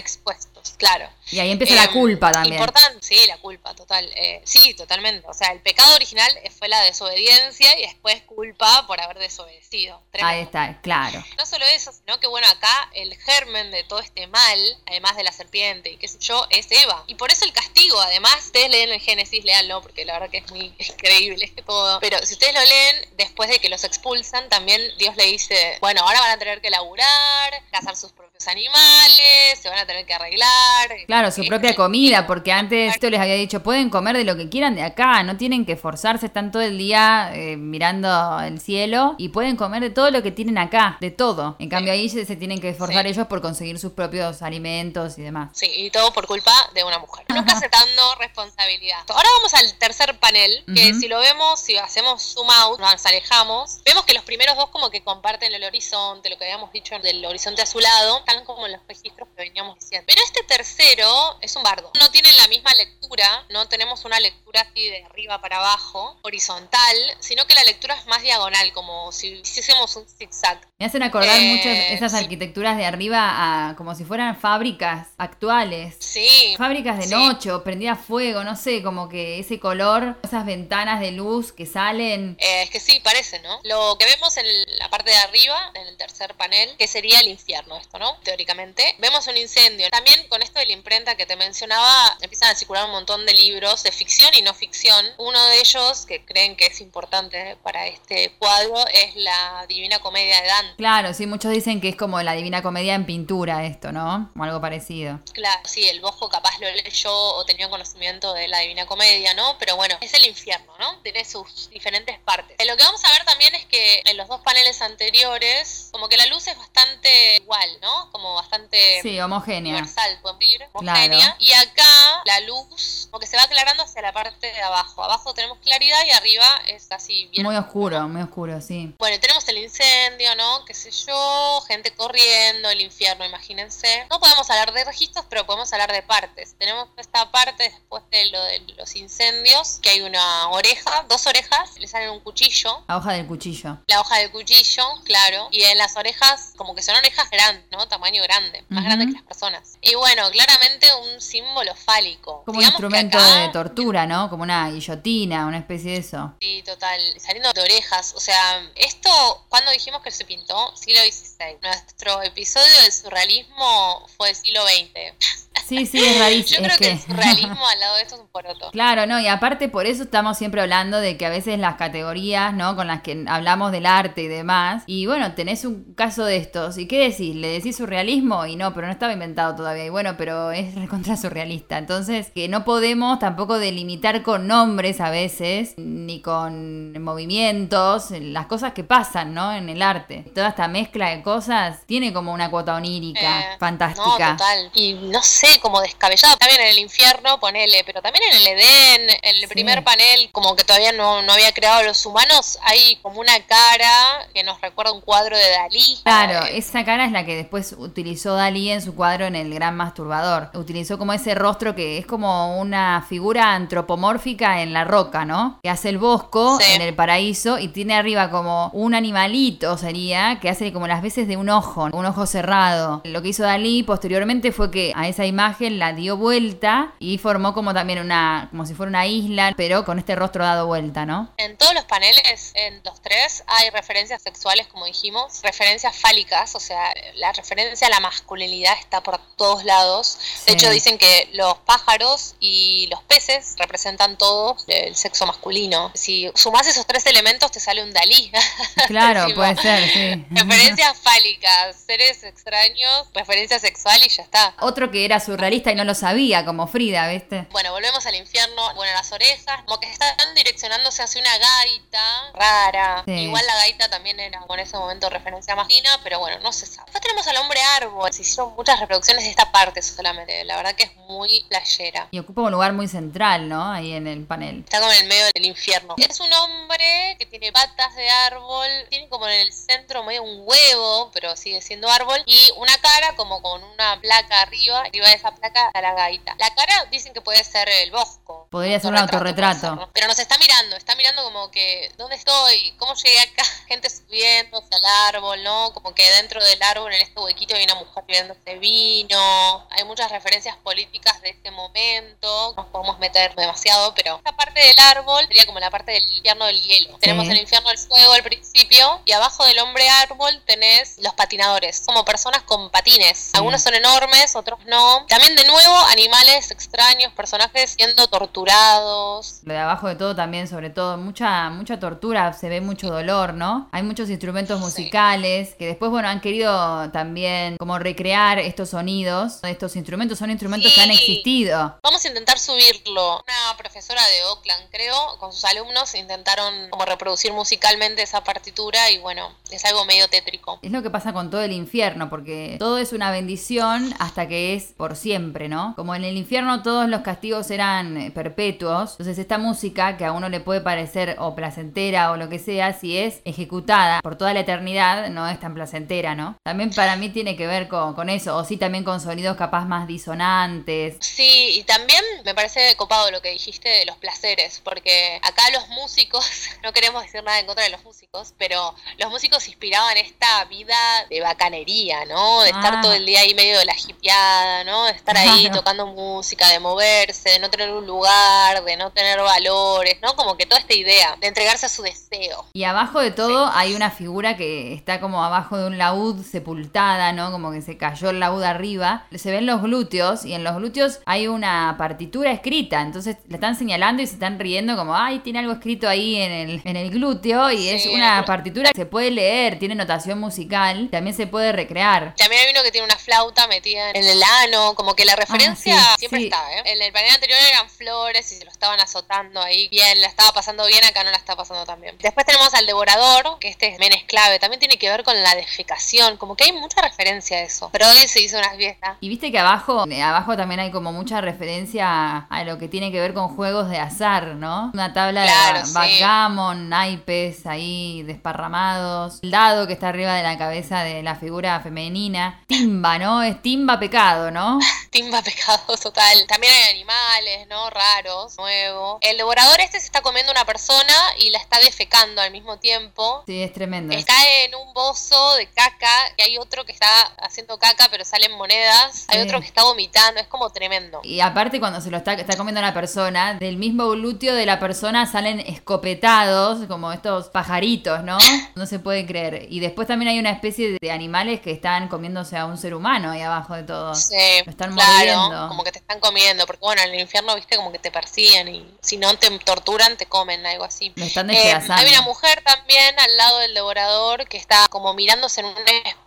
claro. Y ahí empieza la Em, culpa también. Importante, sí, la culpa, total. Eh, sí, totalmente. O sea, el pecado original fue la desobediencia y después culpa por haber desobedecido. Tremendo. Ahí está, claro. No solo eso, sino que bueno, acá el germen de todo este mal, además de la serpiente y qué sé yo, es Eva. Y por eso el castigo, además, ustedes leen el Génesis, léanlo, porque la verdad que es muy increíble todo. Pero si ustedes lo leen, después de que los expulsan, también Dios le dice, bueno, ahora van a tener que laburar, cazar sus propios animales, se van a tener que arreglar. Claro, su Eh, propia comida, porque antes esto les había dicho, pueden comer de lo que quieran de acá, no tienen que esforzarse, están todo el día eh, mirando el cielo y pueden comer de todo lo que tienen acá, de todo. En cambio ahí se, se tienen que esforzar Sí. ellos por conseguir sus propios alimentos y demás. Sí, y todo por culpa de una mujer. Nunca aceptando responsabilidad. Ahora vamos al tercer panel, que si lo vemos, si hacemos zoom out, nos alejamos, vemos que los primeros dos como que comparten el horizonte, lo que habíamos dicho del horizonte azulado, están como los registros que veníamos diciendo. Pero este tercero es un bardo. No tienen la misma lectura, no tenemos una lectura así de arriba para abajo, horizontal, sino que la lectura es más diagonal, como si hiciésemos un zigzag. Me hacen acordar Eh, muchas esas sí. arquitecturas de arriba a como si fueran fábricas actuales. Sí. Fábricas de Sí. noche prendida a fuego, no sé, como que ese color, esas ventanas de luz que salen. Eh, es que sí, parece, ¿no? Lo que vemos en la parte de arriba, en el tercer panel, que sería el infierno, esto, ¿no? Teóricamente. Vemos un incendio. También con esto del imprenta que te mencionaba, empiezan a circular un montón de libros de ficción y no ficción. Uno de ellos, que creen que es importante para este cuadro, es la Divina Comedia de Dante. Claro, sí, muchos dicen que es como la Divina Comedia en pintura esto, ¿no? O algo parecido. Claro, sí, el Bosco capaz lo leyó o tenía conocimiento de la Divina Comedia, ¿no? Pero bueno, es el infierno, ¿no? Tiene sus diferentes partes. Lo que vamos a ver también es que en los dos paneles anteriores, como que la luz es bastante igual, ¿no? Como bastante Sí, homogénea. universal, pueden decir, Claro. homogénea. Y acá la luz como que se va aclarando hacia la parte de abajo. Abajo tenemos claridad y arriba es así bien Muy oscuro, muy oscuro, sí. bueno, tenemos el incendio, ¿no? Qué sé yo, gente corriendo, el infierno, imagínense. No podemos hablar de registros, pero podemos hablar de partes. Tenemos esta parte después de lo de los incendios, que hay una oreja, dos orejas, le salen un cuchillo. La hoja del cuchillo. La hoja del cuchillo, claro. Y en las orejas, como que son orejas grandes, ¿no? Tamaño grande, más grande que las personas. Y bueno, claramente un símbolo fálico. Como un Digamos instrumento acá- de tortura, ¿no? Como una guillotina, una especie de eso. Sí, total, saliendo de orejas. O sea, esto, cuando dijimos que se pintó? Siglo XVI. Nuestro episodio del surrealismo fue del siglo XX. Sí, sí, es rarísimo. Yo es creo que, que... el surrealismo al lado de esto es un poroto. Claro, no, y aparte por eso estamos siempre hablando de que a veces las categorías, ¿no? Con las que hablamos del arte y demás, y bueno, tenés un caso de estos, ¿y qué decís? ¿Le decís surrealismo? Y no, pero no estaba inventado todavía, y bueno, pero es recontra surrealista, entonces que no podemos tampoco delimitar con nombres a veces, ni con movimientos, las cosas que pasan, ¿no? En el arte. Toda esta mezcla de cosas tiene como una cuota onírica, Eh, fantástica. No, total. Y no sé, como descabellado. También en el infierno, ponele, pero también en el Edén, en el Sí. primer panel, como que todavía no, no había creado a los humanos, hay como una cara que nos recuerda un cuadro de Dalí. Claro, esa cara es la que después utilizó Dalí en su cuadro en El Gran Masturbador. Utilizó como ese rostro que es como una figura antropomórfica en la roca, ¿no? Que hace el bosco Sí. en el paraíso y tiene arriba como un animalito, sería, que hace como las veces de un ojo, un ojo cerrado. Lo que hizo Dalí posteriormente fue que a esa imagen la dio vuelta y formó como también una, como si fuera una isla, pero con este rostro dado vuelta, ¿no? En todos los paneles, en los tres, hay referencias sexuales, como dijimos, referencias fálicas, o sea, la referencia a la masculinidad está por todos lados. De Sí. hecho, dicen que los pájaros y los peces representan todos el sexo masculino. Si sumás esos tres elementos, te sale un Dalí. Claro, puede ser, sí. Referencias fálicas, seres extraños, referencia sexual y ya está. Otro que era surrealista y no lo sabía, como Frida, ¿viste? Bueno, volvemos al infierno. Bueno, las orejas, como que están direccionándose hacia una gaita rara. Sí. Igual la gaita también era con ese momento referencia máquina, pero bueno, no se sabe. Después tenemos al hombre árbol. Se hicieron muchas reproducciones de esta parte solamente. La verdad que es muy playera. Y ocupa un lugar muy central, ¿no? Ahí en el panel. Está como en el medio del infierno. Es un hombre que tiene patas de árbol, tiene como en el centro medio un huevo, pero sigue siendo árbol, y una cara como con una placa arriba, arriba de esa está la gaita. La cara dicen que puede ser el bosco. Podría ser un autorretrato. Pero nos está mirando, está mirando como que, ¿dónde estoy? ¿Cómo llegué acá? Gente subiendo hacia el árbol, ¿no? Como que dentro del árbol, en este huequito, hay una mujer bebiéndose vino. Hay muchas referencias políticas de ese momento. No nos podemos meter demasiado, pero esta parte del árbol sería como la parte del infierno del hielo. Tenemos el infierno del fuego al principio y abajo del hombre árbol tenés los patinadores, como personas con patines. Algunos son enormes, otros no. También de nuevo animales extraños, personajes siendo torturados. Lo de abajo de todo también, sobre todo, mucha, mucha tortura, se ve mucho dolor, ¿no? Hay muchos instrumentos Sí. musicales que después, bueno, han querido también como recrear estos sonidos, estos instrumentos, son instrumentos que han existido. Vamos a intentar subirlo. Una profesora de Oakland, creo, con sus alumnos intentaron como reproducir musicalmente esa partitura y bueno, es algo medio tétrico. Es lo que pasa con todo el infierno, porque todo es una bendición hasta que es por siempre, ¿no? Como en el infierno todos los castigos eran eh, perpetuos, entonces esta música que a uno le puede parecer o placentera o lo que sea, si es ejecutada por toda la eternidad, no es tan placentera, ¿no? También para mí tiene que ver con, con eso, o sí también con sonidos capaz más disonantes. Sí, y también me parece copado lo que dijiste de los placeres, porque acá los músicos, no queremos decir nada en contra de los músicos, pero los músicos inspiraban esta vida de bacanería, ¿no? De estar Ah. todo el día ahí medio de la jipeada, ¿no? De estar ahí Claro. tocando música, de moverse, de no tener un lugar de no tener valores, ¿no? Como que toda esta idea de entregarse a su deseo. Y abajo de todo hay una figura que está como abajo de un laúd sepultada, ¿no? Como que se cayó el laúd arriba. Se ven los glúteos y en los glúteos hay una partitura escrita. Entonces le están señalando y se están riendo como, ay, tiene algo escrito ahí en el, en el glúteo y es una partitura que se puede leer, tiene notación musical, también se puede recrear. También hay uno que tiene una flauta metida en el ano, como que la referencia Ah, sí, siempre está, ¿eh? En el panel anterior eran flores y se lo estaban azotando ahí bien, la estaba pasando bien, acá no la está pasando tan bien. Después tenemos al devorador, que este men es clave, también tiene que ver con la defecación, como que hay mucha referencia a eso. Pero hoy se hizo una fiesta. Y viste que abajo, eh, abajo también hay como mucha referencia a, lo que tiene que ver con juegos de azar, ¿no? Una tabla Claro, de sí. backgammon, naipes ahí desparramados, el dado que está arriba de la cabeza de la figura femenina, timba, ¿no? Es timba pecado, ¿no? Timba pecado total. También hay animales, ¿no? Raros, nuevos. El devorador este se está comiendo una persona y la está defecando al mismo tiempo. Sí, es tremendo. Está en un bozo de caca y hay otro que está haciendo caca pero salen monedas. Hay otro que está vomitando, es como tremendo. Y aparte cuando se lo está, está comiendo la persona, del mismo glúteo de la persona salen escopetados, como estos pajaritos, ¿no? No se puede creer. Y después también hay una especie de- animales que están comiéndose a un ser humano ahí abajo de todo. Sí, Lo están claro, mordiendo. como que te están comiendo, porque bueno, en el infierno, viste, como que te persiguen y si no te torturan, te comen, algo así. Lo están Eh, hay una mujer también al lado del devorador que está como mirándose en un espejo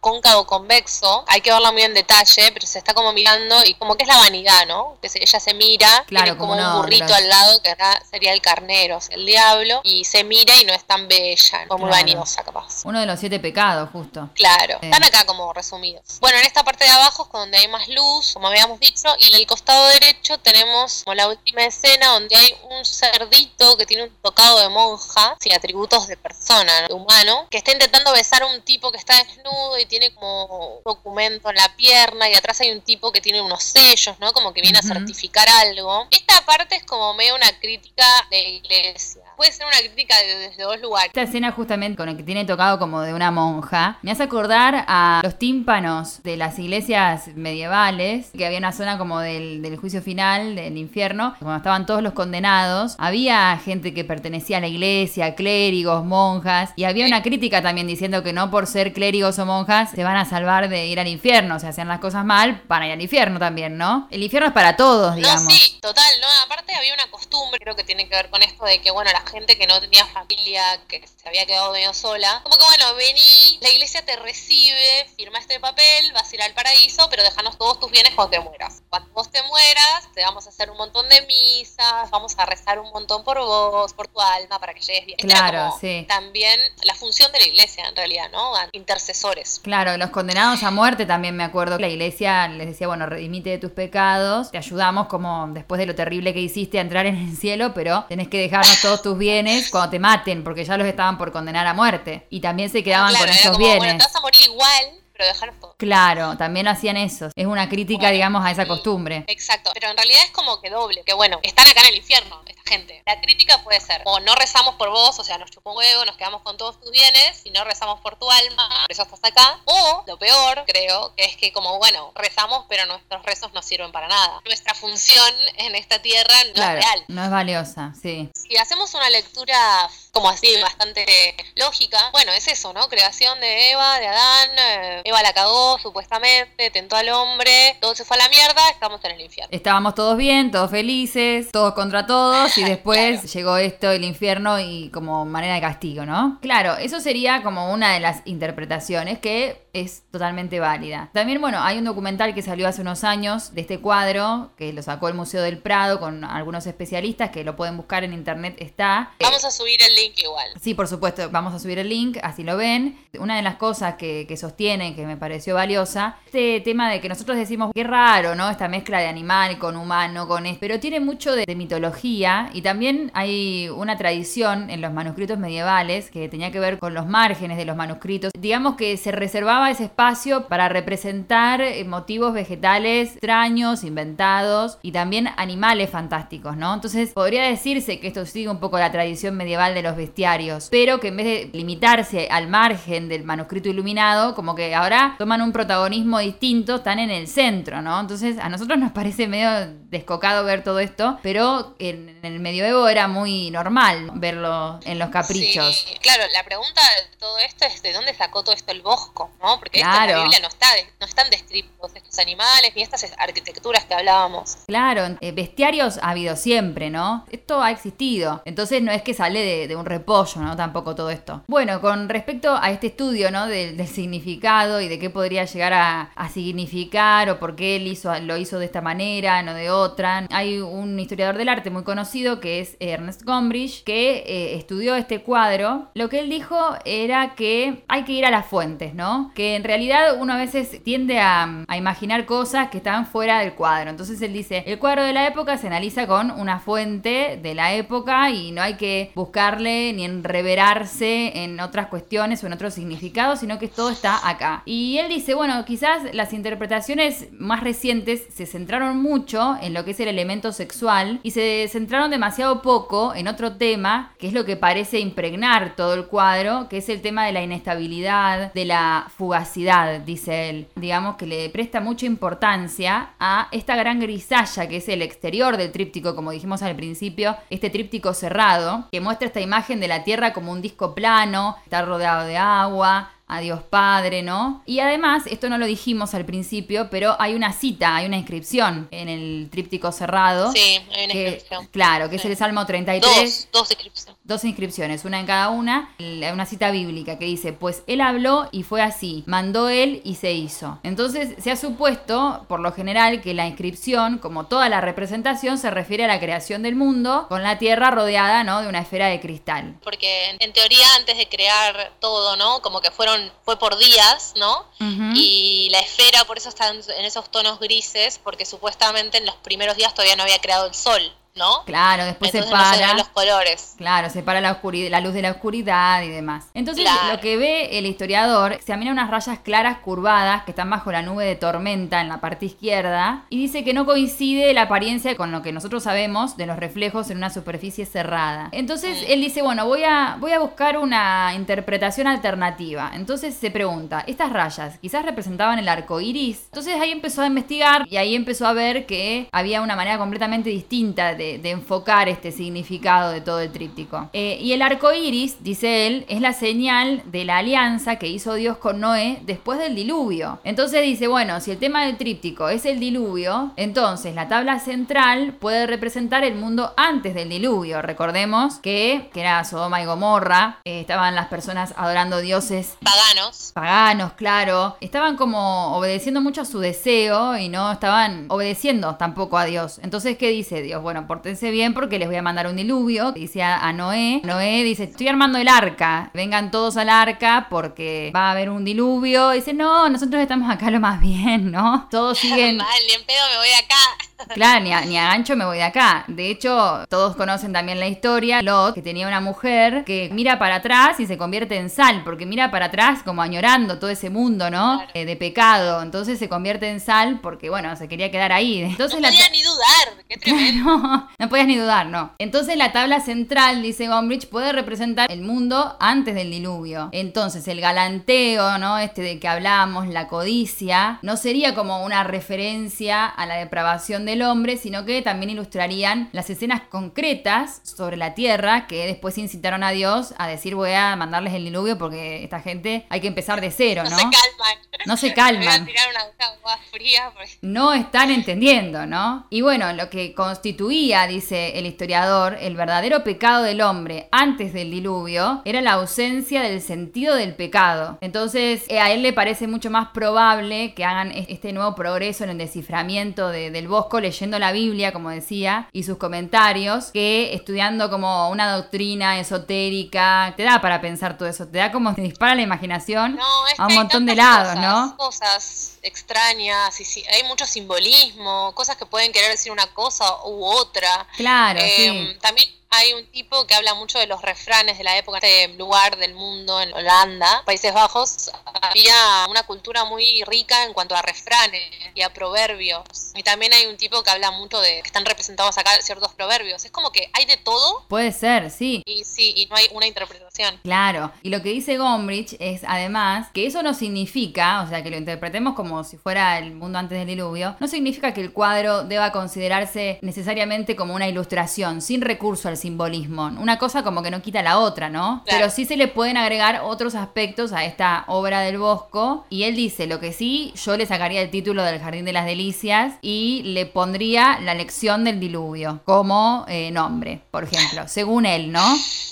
cóncavo convexo. Hay que verla muy en detalle, pero se está como mirando y como que es la vanidad, ¿no? Que se- ella se mira, Claro, tiene como como, un burrito al lado que acá sería el carnero, o sea, el diablo, y se mira y no es tan bella, ¿no? muy Claro. vanidosa capaz. Uno de los siete pecados, justo. Claro, Sí. están acá como resumidos. Bueno, en esta parte de abajo es donde hay más luz, como habíamos dicho, y en el costado derecho tenemos como la última escena donde hay un cerdito que tiene un tocado de monja, sin atributos de persona, ¿no? de humano, que está intentando besar a un tipo que está desnudo y tiene como un documento en la pierna, y atrás hay un tipo que tiene unos sellos, ¿no? Como que viene a certificar algo. Esta parte es como medio una crítica de iglesia. Puede ser una crítica de- desde dos lugares. Esta escena justamente con el que tiene tocado como de una monja, me hace acordar a los tímpanos de las iglesias medievales, que había una zona como del, del juicio final, del infierno, cuando estaban todos los condenados, había gente que pertenecía a la iglesia, clérigos, monjas, y había una crítica también diciendo que no por ser clérigos o monjas se van a salvar de ir al infierno, o sea, hacían las cosas mal, van a ir al infierno también, ¿no? El infierno es para todos, digamos. No, sí, total, no, aparte había una costumbre, creo que tiene que ver con esto de que, bueno, la gente que no tenía familia, que se había quedado medio sola, como que, bueno, vení, la iglesia te recibe, firma este papel, vas a ir al paraíso, pero déjanos todos tus bienes cuando te mueras. Cuando vos te mueras, te vamos a hacer un montón de misas, vamos a rezar un montón por vos, por tu alma, para que llegues bien. Claro, como sí. También la función de la iglesia, en realidad, ¿no? Intercesores. Claro, los condenados a muerte también me acuerdo. La iglesia les decía, bueno, redimite de tus pecados, te ayudamos como después de lo terrible que hiciste a entrar en el cielo, pero tenés que dejarnos todos tus bienes cuando te maten, porque ya los estaban por condenar a muerte. Y también se quedaban claro, con esos como, bueno, bienes. te vas a morir igual, pero déjanos todo. Claro, también hacían eso. Es una crítica, Bueno, digamos, a esa costumbre. Exacto, pero en realidad es como que doble, que bueno, están acá en el infierno esta gente. La crítica puede ser, o no rezamos por vos, o sea, nos chupó huevo, nos quedamos con todos tus bienes, y no rezamos por tu alma, por eso estás acá. O, lo peor, creo, que es que como, bueno, rezamos, pero nuestros rezos no sirven para nada. Nuestra función en esta tierra no Claro, es real. no es valiosa, sí. Si hacemos una lectura como así, bastante lógica, bueno, es eso, ¿no? Creación de Eva, de Adán, eh, Eva la cagó supuestamente, tentó al hombre, todo se fue a la mierda, estamos en el infierno. Estábamos todos bien, todos felices, todos contra todos, y después Claro. llegó esto, el infierno, y como manera de castigo, ¿no? Claro, eso sería como una de las interpretaciones que es totalmente válida. También, bueno, hay un documental que salió hace unos años de este cuadro, que lo sacó el Museo del Prado con algunos especialistas, que lo pueden buscar en internet, está. Vamos a subir el link igual. Sí, por supuesto, vamos a subir el link, así lo ven. Una de las cosas que, que sostienen, que me pareció valiosa, este tema de que nosotros decimos, qué raro, ¿no? Esta mezcla de animal con humano, con esto, pero tiene mucho de, mitología y también hay una tradición en los manuscritos medievales que tenía que ver con los márgenes de los manuscritos. Digamos que se reservaba ese espacio para representar eh, motivos vegetales extraños, inventados y también animales fantásticos, ¿no? Entonces podría decirse que esto sigue un poco la tradición medieval de los bestiarios, pero que en vez de limitarse al margen del manuscrito iluminado, como que ahora ahora toman un protagonismo distinto, están en el centro, ¿no? Entonces a nosotros nos parece medio descocado ver todo esto, pero en, el medioevo era muy normal verlo en los caprichos. Sí, claro, la pregunta de todo esto es de dónde sacó todo esto el Bosco, ¿no? Porque esto en Claro. la Biblia no, está, no están descritos estos animales ni estas arquitecturas que hablábamos. Claro, eh, bestiarios ha habido siempre, ¿no? Esto ha existido. Entonces no es que sale de, de un repollo, ¿no? Tampoco todo esto. Bueno, con respecto a este estudio, ¿no? Del, del significado y de qué podría llegar a, significar o por qué él lo hizo de esta manera, no de otra. Hay un historiador del arte muy conocido que es Ernest Gombrich que eh, estudió este cuadro. Lo que él dijo era que hay que ir a las fuentes, ¿no? Que en realidad uno a veces tiende a, a imaginar cosas que están fuera del cuadro. Entonces él dice, el cuadro de la época se analiza con una fuente de la época y no hay que buscarle ni enreverarse en otras cuestiones o en otros significados, sino que todo está acá. Y él dice, bueno, quizás las interpretaciones más recientes se centraron mucho en lo que es el elemento sexual y se centraron demasiado poco en otro tema, que es lo que parece impregnar todo el cuadro, que es el tema de la inestabilidad, de la fugacidad, dice él. Digamos que le presta mucha importancia a esta gran grisalla que es el exterior del tríptico, como dijimos al principio, este tríptico cerrado, que muestra esta imagen de la Tierra como un disco plano, está rodeado de agua, a Dios Padre, ¿no? Y además, esto no lo dijimos al principio, pero hay una cita, hay una inscripción en el tríptico cerrado. Sí, hay una que- inscripción. Claro, que Sí. es el Salmo 33 Dos, dos descripciones. Dos inscripciones, una en cada una, una cita bíblica que dice, pues él habló y fue así, mandó él y se hizo. Entonces se ha supuesto, por lo general, que la inscripción, como toda la representación, se refiere a la creación del mundo con la tierra rodeada ¿no? de una esfera de cristal. Porque en, teoría antes de crear todo, ¿no? Como que fueron, fue por días, ¿no? Y la esfera por eso está en esos tonos grises, porque supuestamente en los primeros días todavía no había creado el sol, ¿no? Claro, después Entonces se no se para. ven los colores. Claro, separa la, oscuridad, la luz de la oscuridad y demás. Entonces, Claro. lo que ve el historiador, examina unas rayas claras curvadas que están bajo la nube de tormenta en la parte izquierda y dice que no coincide la apariencia con lo que nosotros sabemos de los reflejos en una superficie cerrada. Entonces, él dice, bueno, voy a, voy a buscar una interpretación alternativa. Entonces se pregunta, ¿estas rayas quizás representaban el arco iris? Entonces ahí empezó a investigar y ahí empezó a ver que había una manera completamente distinta de, de enfocar este significado de todo el tríptico. Eh, y el arco iris, dice él, es la señal de la alianza que hizo Dios con Noé después del diluvio. Entonces dice, bueno, si el tema del tríptico es el diluvio, entonces la tabla central puede representar el mundo antes del diluvio. Recordemos que, que era Sodoma y Gomorra, eh, estaban las personas adorando dioses Paganos. paganos, claro, estaban como obedeciendo mucho a su deseo y no estaban obedeciendo tampoco a Dios. Entonces, ¿qué dice Dios? Bueno, pórtense bien porque les voy a mandar un diluvio. Dice a, Noé, Noé dice, estoy armando el arca, vengan todos al arca porque va a haber un diluvio. dice, no, nosotros estamos acá lo más bien, ¿no? Todos siguen... Mal, ni en pedo me voy de acá. Claro, ni a, ni a gancho me voy de acá. De hecho, todos conocen también la historia. Lot, que tenía una mujer que mira para atrás y se convierte en sal, porque mira para atrás como añorando todo ese mundo, ¿no? Claro. Eh, de pecado. Entonces se convierte en sal porque, bueno, se quería quedar ahí. Entonces no la podía ni dudar. Qué tremendo. no, no podías ni dudar, no. Entonces la tabla central, dice Gombrich, puede representar el mundo antes del diluvio. Entonces el galanteo, ¿no? Este de que hablamos, la codicia, no sería como una referencia a la depravación del hombre, sino que también ilustrarían las escenas concretas sobre la tierra que después incitaron a Dios a decir voy a mandarles el diluvio porque esta gente hay que empezar de cero, No, ¿no? se calman. No se Me voy a calman tirar una agua fría. porque- no están entendiendo, ¿no? Y bueno, lo que constituía, dice el historiador, el verdadero pecado del hombre antes del diluvio era la ausencia del sentido del pecado. Entonces, eh, a él le parece mucho más probable que hagan es- este nuevo progreso en el desciframiento de- del Bosco leyendo la Biblia, como decía, y sus comentarios, que estudiando como una doctrina esotérica. Te da para pensar todo eso, te da como te dispara la imaginación No, es a un que montón de lados, cosas, ¿no? Cosas extrañas, y hay mucho simbolismo, cosas que pueden querer decir una cosa u otra. Claro, Eh, sí. También hay un tipo que habla mucho de los refranes de la época, este lugar del mundo en Holanda, Países Bajos, había una cultura muy rica en cuanto a refranes y a proverbios. Y también hay un tipo que habla mucho de que están representados acá ciertos proverbios. Es como que hay de todo Puede ser, sí. y sí, y no hay una interpretación. Claro, y lo que dice Gombrich es además que eso no significa, o sea, que lo interpretemos como si fuera el mundo antes del diluvio, no significa que el cuadro deba considerarse necesariamente como una ilustración, sin recurso al simbolismo. Una cosa como que no quita la otra, ¿no? Claro. Pero sí se le pueden agregar otros aspectos a esta obra del Bosco, y él dice, lo que sí, yo le sacaría el título del Jardín de las Delicias y le pondría la lección del diluvio como eh, nombre, por ejemplo, según él, ¿no?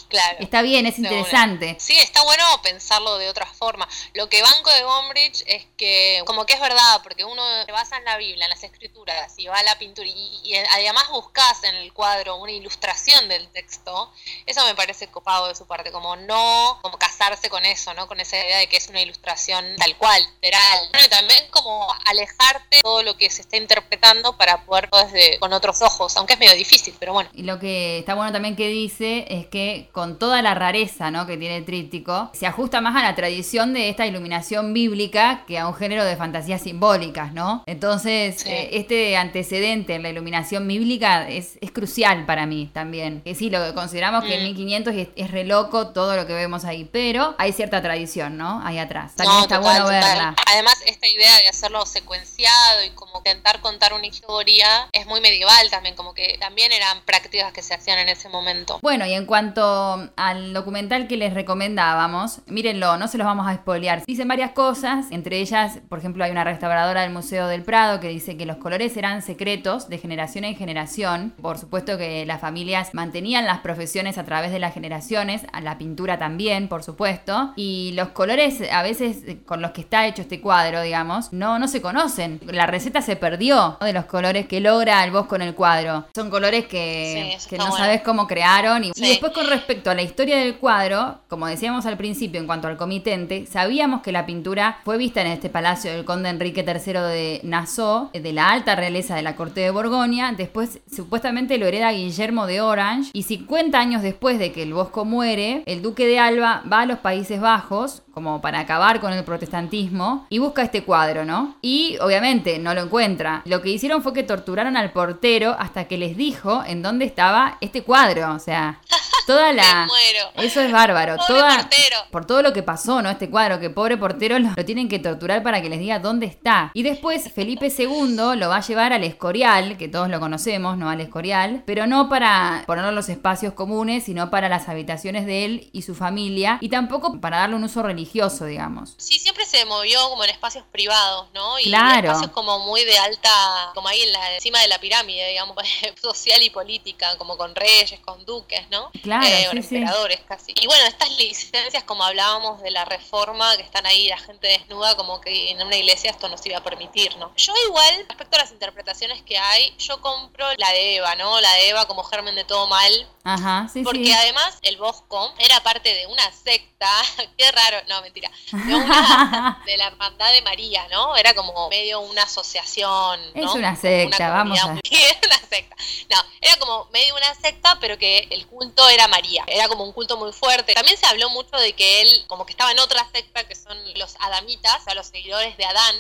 Claro. Está bien, es Según interesante. Sí, está bueno pensarlo de otra forma. Lo que banco de Gombrich es que, como que es verdad, porque uno se basa en la Biblia, en las escrituras, y va a la pintura, y, y además buscas en el cuadro una ilustración del texto, eso me parece copado de su parte, como no, como casarse con eso, ¿no? Con esa idea de que es una ilustración tal cual, literal. Bueno, y también como alejarte de todo lo que se está interpretando para poder desde con otros ojos, aunque es medio difícil, pero bueno. Y lo que está bueno también que dice es que con toda la rareza ¿no? que tiene el tríptico, se ajusta más a la tradición de esta iluminación bíblica que a un género de fantasías simbólicas, ¿no? Entonces, Sí. eh, este antecedente en la iluminación bíblica es, es crucial para mí también. Que sí, lo que consideramos que en Mm. 1500 es, es re loco todo lo que vemos ahí, pero hay cierta tradición, ¿no? Ahí atrás. También No, está total, bueno total. verla. Además, esta idea de hacerlo secuenciado y como intentar contar una historia es muy medieval también, como que también eran prácticas que se hacían en ese momento. Bueno, y en cuanto al documental que les recomendábamos, mírenlo, no se los vamos a spoilear. Dicen varias cosas, entre ellas, por ejemplo, hay una restauradora del Museo del Prado que dice que los colores eran secretos de generación en generación. Por supuesto que las familias mantenían las profesiones a través de las generaciones, a la pintura también, por supuesto. Y los colores, a veces eh, con los que está hecho este cuadro, digamos, no, no se conocen. La receta se perdió ¿no? de los colores que logra el Bosco en el cuadro. Son colores que, Sí, que no bueno. sabes cómo crearon. Y, después con respecto a la historia del cuadro, como decíamos al principio en cuanto al comitente, sabíamos que la pintura fue vista en este palacio del conde Enrique III de Nassau, de la alta realeza de la corte de Borgoña. Después supuestamente lo hereda Guillermo de Orange. Y 50 años después de que el Bosco muere, el duque de Alba va a los Países Bajos como para acabar con el protestantismo y busca este cuadro, ¿no? Y obviamente no lo encuentra. Lo que hicieron fue que torturaron al portero hasta que les dijo en dónde estaba este cuadro, o sea, toda la. Eso es bárbaro, Pobre toda portero. por todo lo que pasó, ¿no? Este cuadro que pobre portero lo, lo tienen que torturar para que les diga dónde está. Y después Felipe II lo va a llevar al Escorial, que todos lo conocemos, ¿no? Al Escorial, pero no para ponerlo en los espacios comunes, sino para las habitaciones de él y su familia y tampoco para darle un uso religioso, digamos. Sí, siempre se movió como en espacios privados, ¿no? Y Claro. espacios como muy de alta, como ahí en la, encima de la pirámide, digamos, social y política, como con reyes, con duques, ¿no? Claro, Eh, sí, con sí. emperadores casi. Y bueno, estas licencias, como hablábamos de la reforma, que están ahí la gente desnuda, como que en una iglesia esto no se iba a permitir, ¿no? Yo igual, respecto a las interpretaciones que hay, yo compro la de Eva, ¿no? La de Eva como germen de todo mal, Ajá, sí, porque sí. además el Bosco era parte de una secta, qué raro, no, mentira, de, una- de la hermandad de María, ¿no? Era como medio una asociación, ¿no? Es una secta, vamos a- muy- una secta. No, era como medio una secta, pero que el culto era María. Era como un culto muy fuerte. También se habló mucho de que él, como que estaba en otra secta, que son los adamitas, o sea, los seguidores de Adán.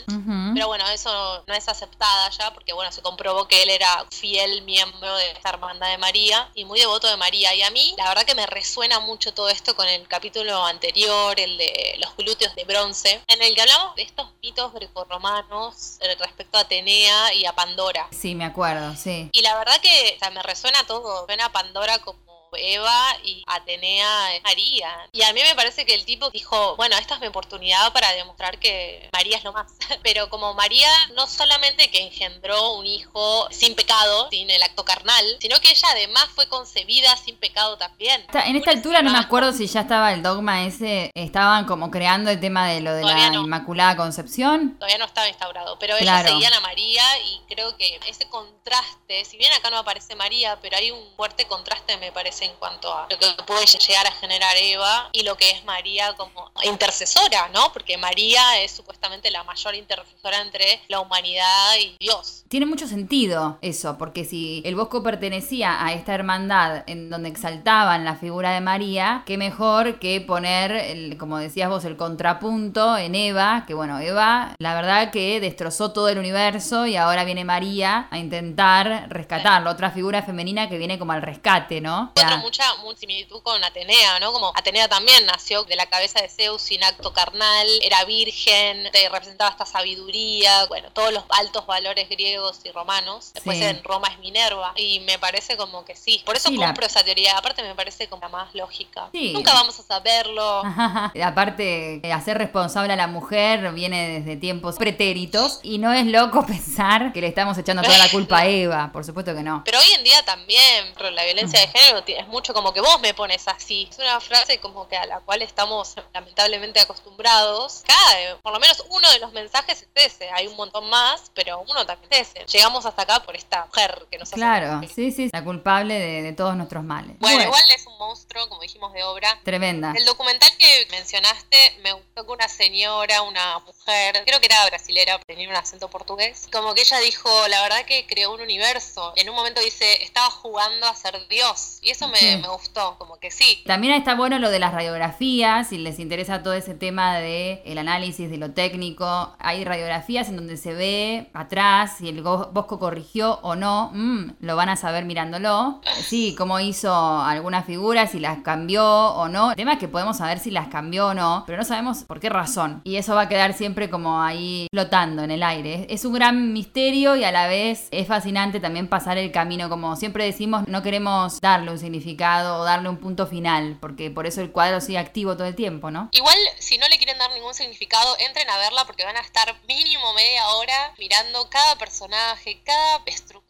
Pero bueno, eso no es aceptada ya, porque bueno, se comprobó que él era fiel miembro de esta hermandad de María y muy devoto de María. Y a mí, la verdad que me resuena mucho todo esto con el capítulo anterior, el de los glúteos de bronce, en el que hablamos de estos mitos grecorromanos eh, respecto a Atenea y a Pandora. Sí, me acuerdo, sí. Y la verdad que o sea, me resuena todo. Suena a Pandora como Eva y Atenea es María. Y a mí me parece que el tipo dijo, bueno, esta es mi oportunidad para demostrar que María es lo más. Pero como María no solamente que engendró un hijo sin pecado, sin el acto carnal, sino que ella además fue concebida sin pecado también. En esta altura no me acuerdo si ya estaba el dogma ese, estaban como creando el tema de lo de Todavía la no. Inmaculada Concepción. todavía no estaba instaurado, pero ellos Claro. seguían a María y creo que ese contraste, si bien acá no aparece María, pero hay un fuerte contraste me parece en cuanto a lo que puede llegar a generar Eva y lo que es María como intercesora, ¿no? Porque María es supuestamente la mayor intercesora entre la humanidad y Dios. Tiene mucho sentido eso, porque si el Bosco pertenecía a esta hermandad en donde exaltaban la figura de María, qué mejor que poner, el- como decías vos, el contrapunto en Eva, que bueno, Eva, la verdad que destrozó todo el universo y ahora viene María a intentar rescatarlo, otra figura femenina que viene como al rescate, ¿no? Encuentro mucha, similitud con Atenea, ¿no? Como Atenea también nació de la cabeza de Zeus sin acto carnal, era virgen, representaba esta sabiduría, bueno, todos los altos valores griegos y romanos. Después Sí. en Roma es Minerva y me parece como que sí. Por eso Sí, la- compro esa teoría. Aparte me parece como la más lógica. Sí. Nunca vamos a saberlo. Aparte, eh, hacer responsable a la mujer viene desde tiempos pretéritos y no es loco pensar que le estamos echando toda la culpa a Eva, por supuesto que no. Pero hoy en día también, pero la violencia de género ti- es mucho como que vos me pones así. Es una frase como que a la cual estamos lamentablemente acostumbrados. Cada, por lo menos uno de los mensajes es ese. Hay un montón más, pero uno también es ese. Llegamos hasta acá por esta mujer que nos hace Claro, sí, sí, la culpable de, de todos nuestros males. Bueno, igual es un monstruo, como dijimos, de obra. Tremenda. El documental que mencionaste, me gustó que una señora, una mujer, creo que era brasilera, tenía un acento portugués, como que ella dijo, la verdad que creó un universo. En un momento dice, estaba jugando a ser Dios. Y eso me, Sí. me gustó, como que sí. También está bueno lo de las radiografías, si les interesa todo ese tema de el análisis de lo técnico, hay radiografías en donde se ve atrás si el Bosco corrigió o no, mm, lo van a saber mirándolo. Sí, cómo hizo algunas figuras, si las cambió o no. El tema es que podemos saber si las cambió o no, pero no sabemos por qué razón. Y eso va a quedar siempre como ahí flotando en el aire. Es un gran misterio y a la vez es fascinante también pasar el camino. Como siempre decimos, no queremos darle un significado o darle un punto final, porque por eso el cuadro sigue activo todo el tiempo, ¿no? Igual, si no le quieren dar ningún significado, entren a verla porque van a estar mínimo media hora mirando cada personaje, cada estructura,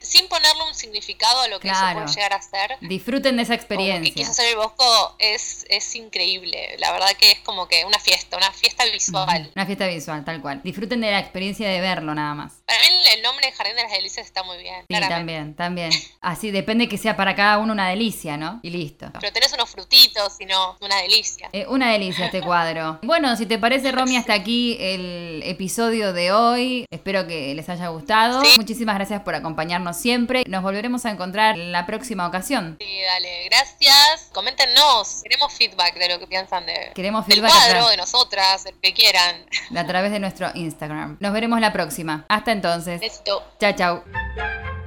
sin ponerle un significado a lo que Claro. eso puede llegar a ser. Disfruten de esa que experiencia. quiso hacer el Bosco es, es increíble. La verdad que es como que una fiesta, una fiesta visual. Una fiesta visual, tal cual. Disfruten de la experiencia de verlo nada más. Para mí el nombre de Jardín de las Delicias está muy bien. Sí, claramente. también, también. Así depende que sea para cada uno una delicia, ¿no? Y listo. Pero tenés unos frutitos, sino una delicia. Eh, una delicia este cuadro. Bueno, si te parece, Romy, hasta aquí el episodio de hoy. Espero que les haya gustado. Sí. Muchísimas gracias por acompañarnos siempre. Nos volveremos a encontrar en la próxima ocasión. Sí, dale, gracias. Coméntenos, queremos feedback de lo que piensan de, Queremos del feedback cuadro, atrás. de nosotras, del que quieran. a través de nuestro Instagram. Nos veremos la próxima. Hasta entonces. Besito. Chao, chao.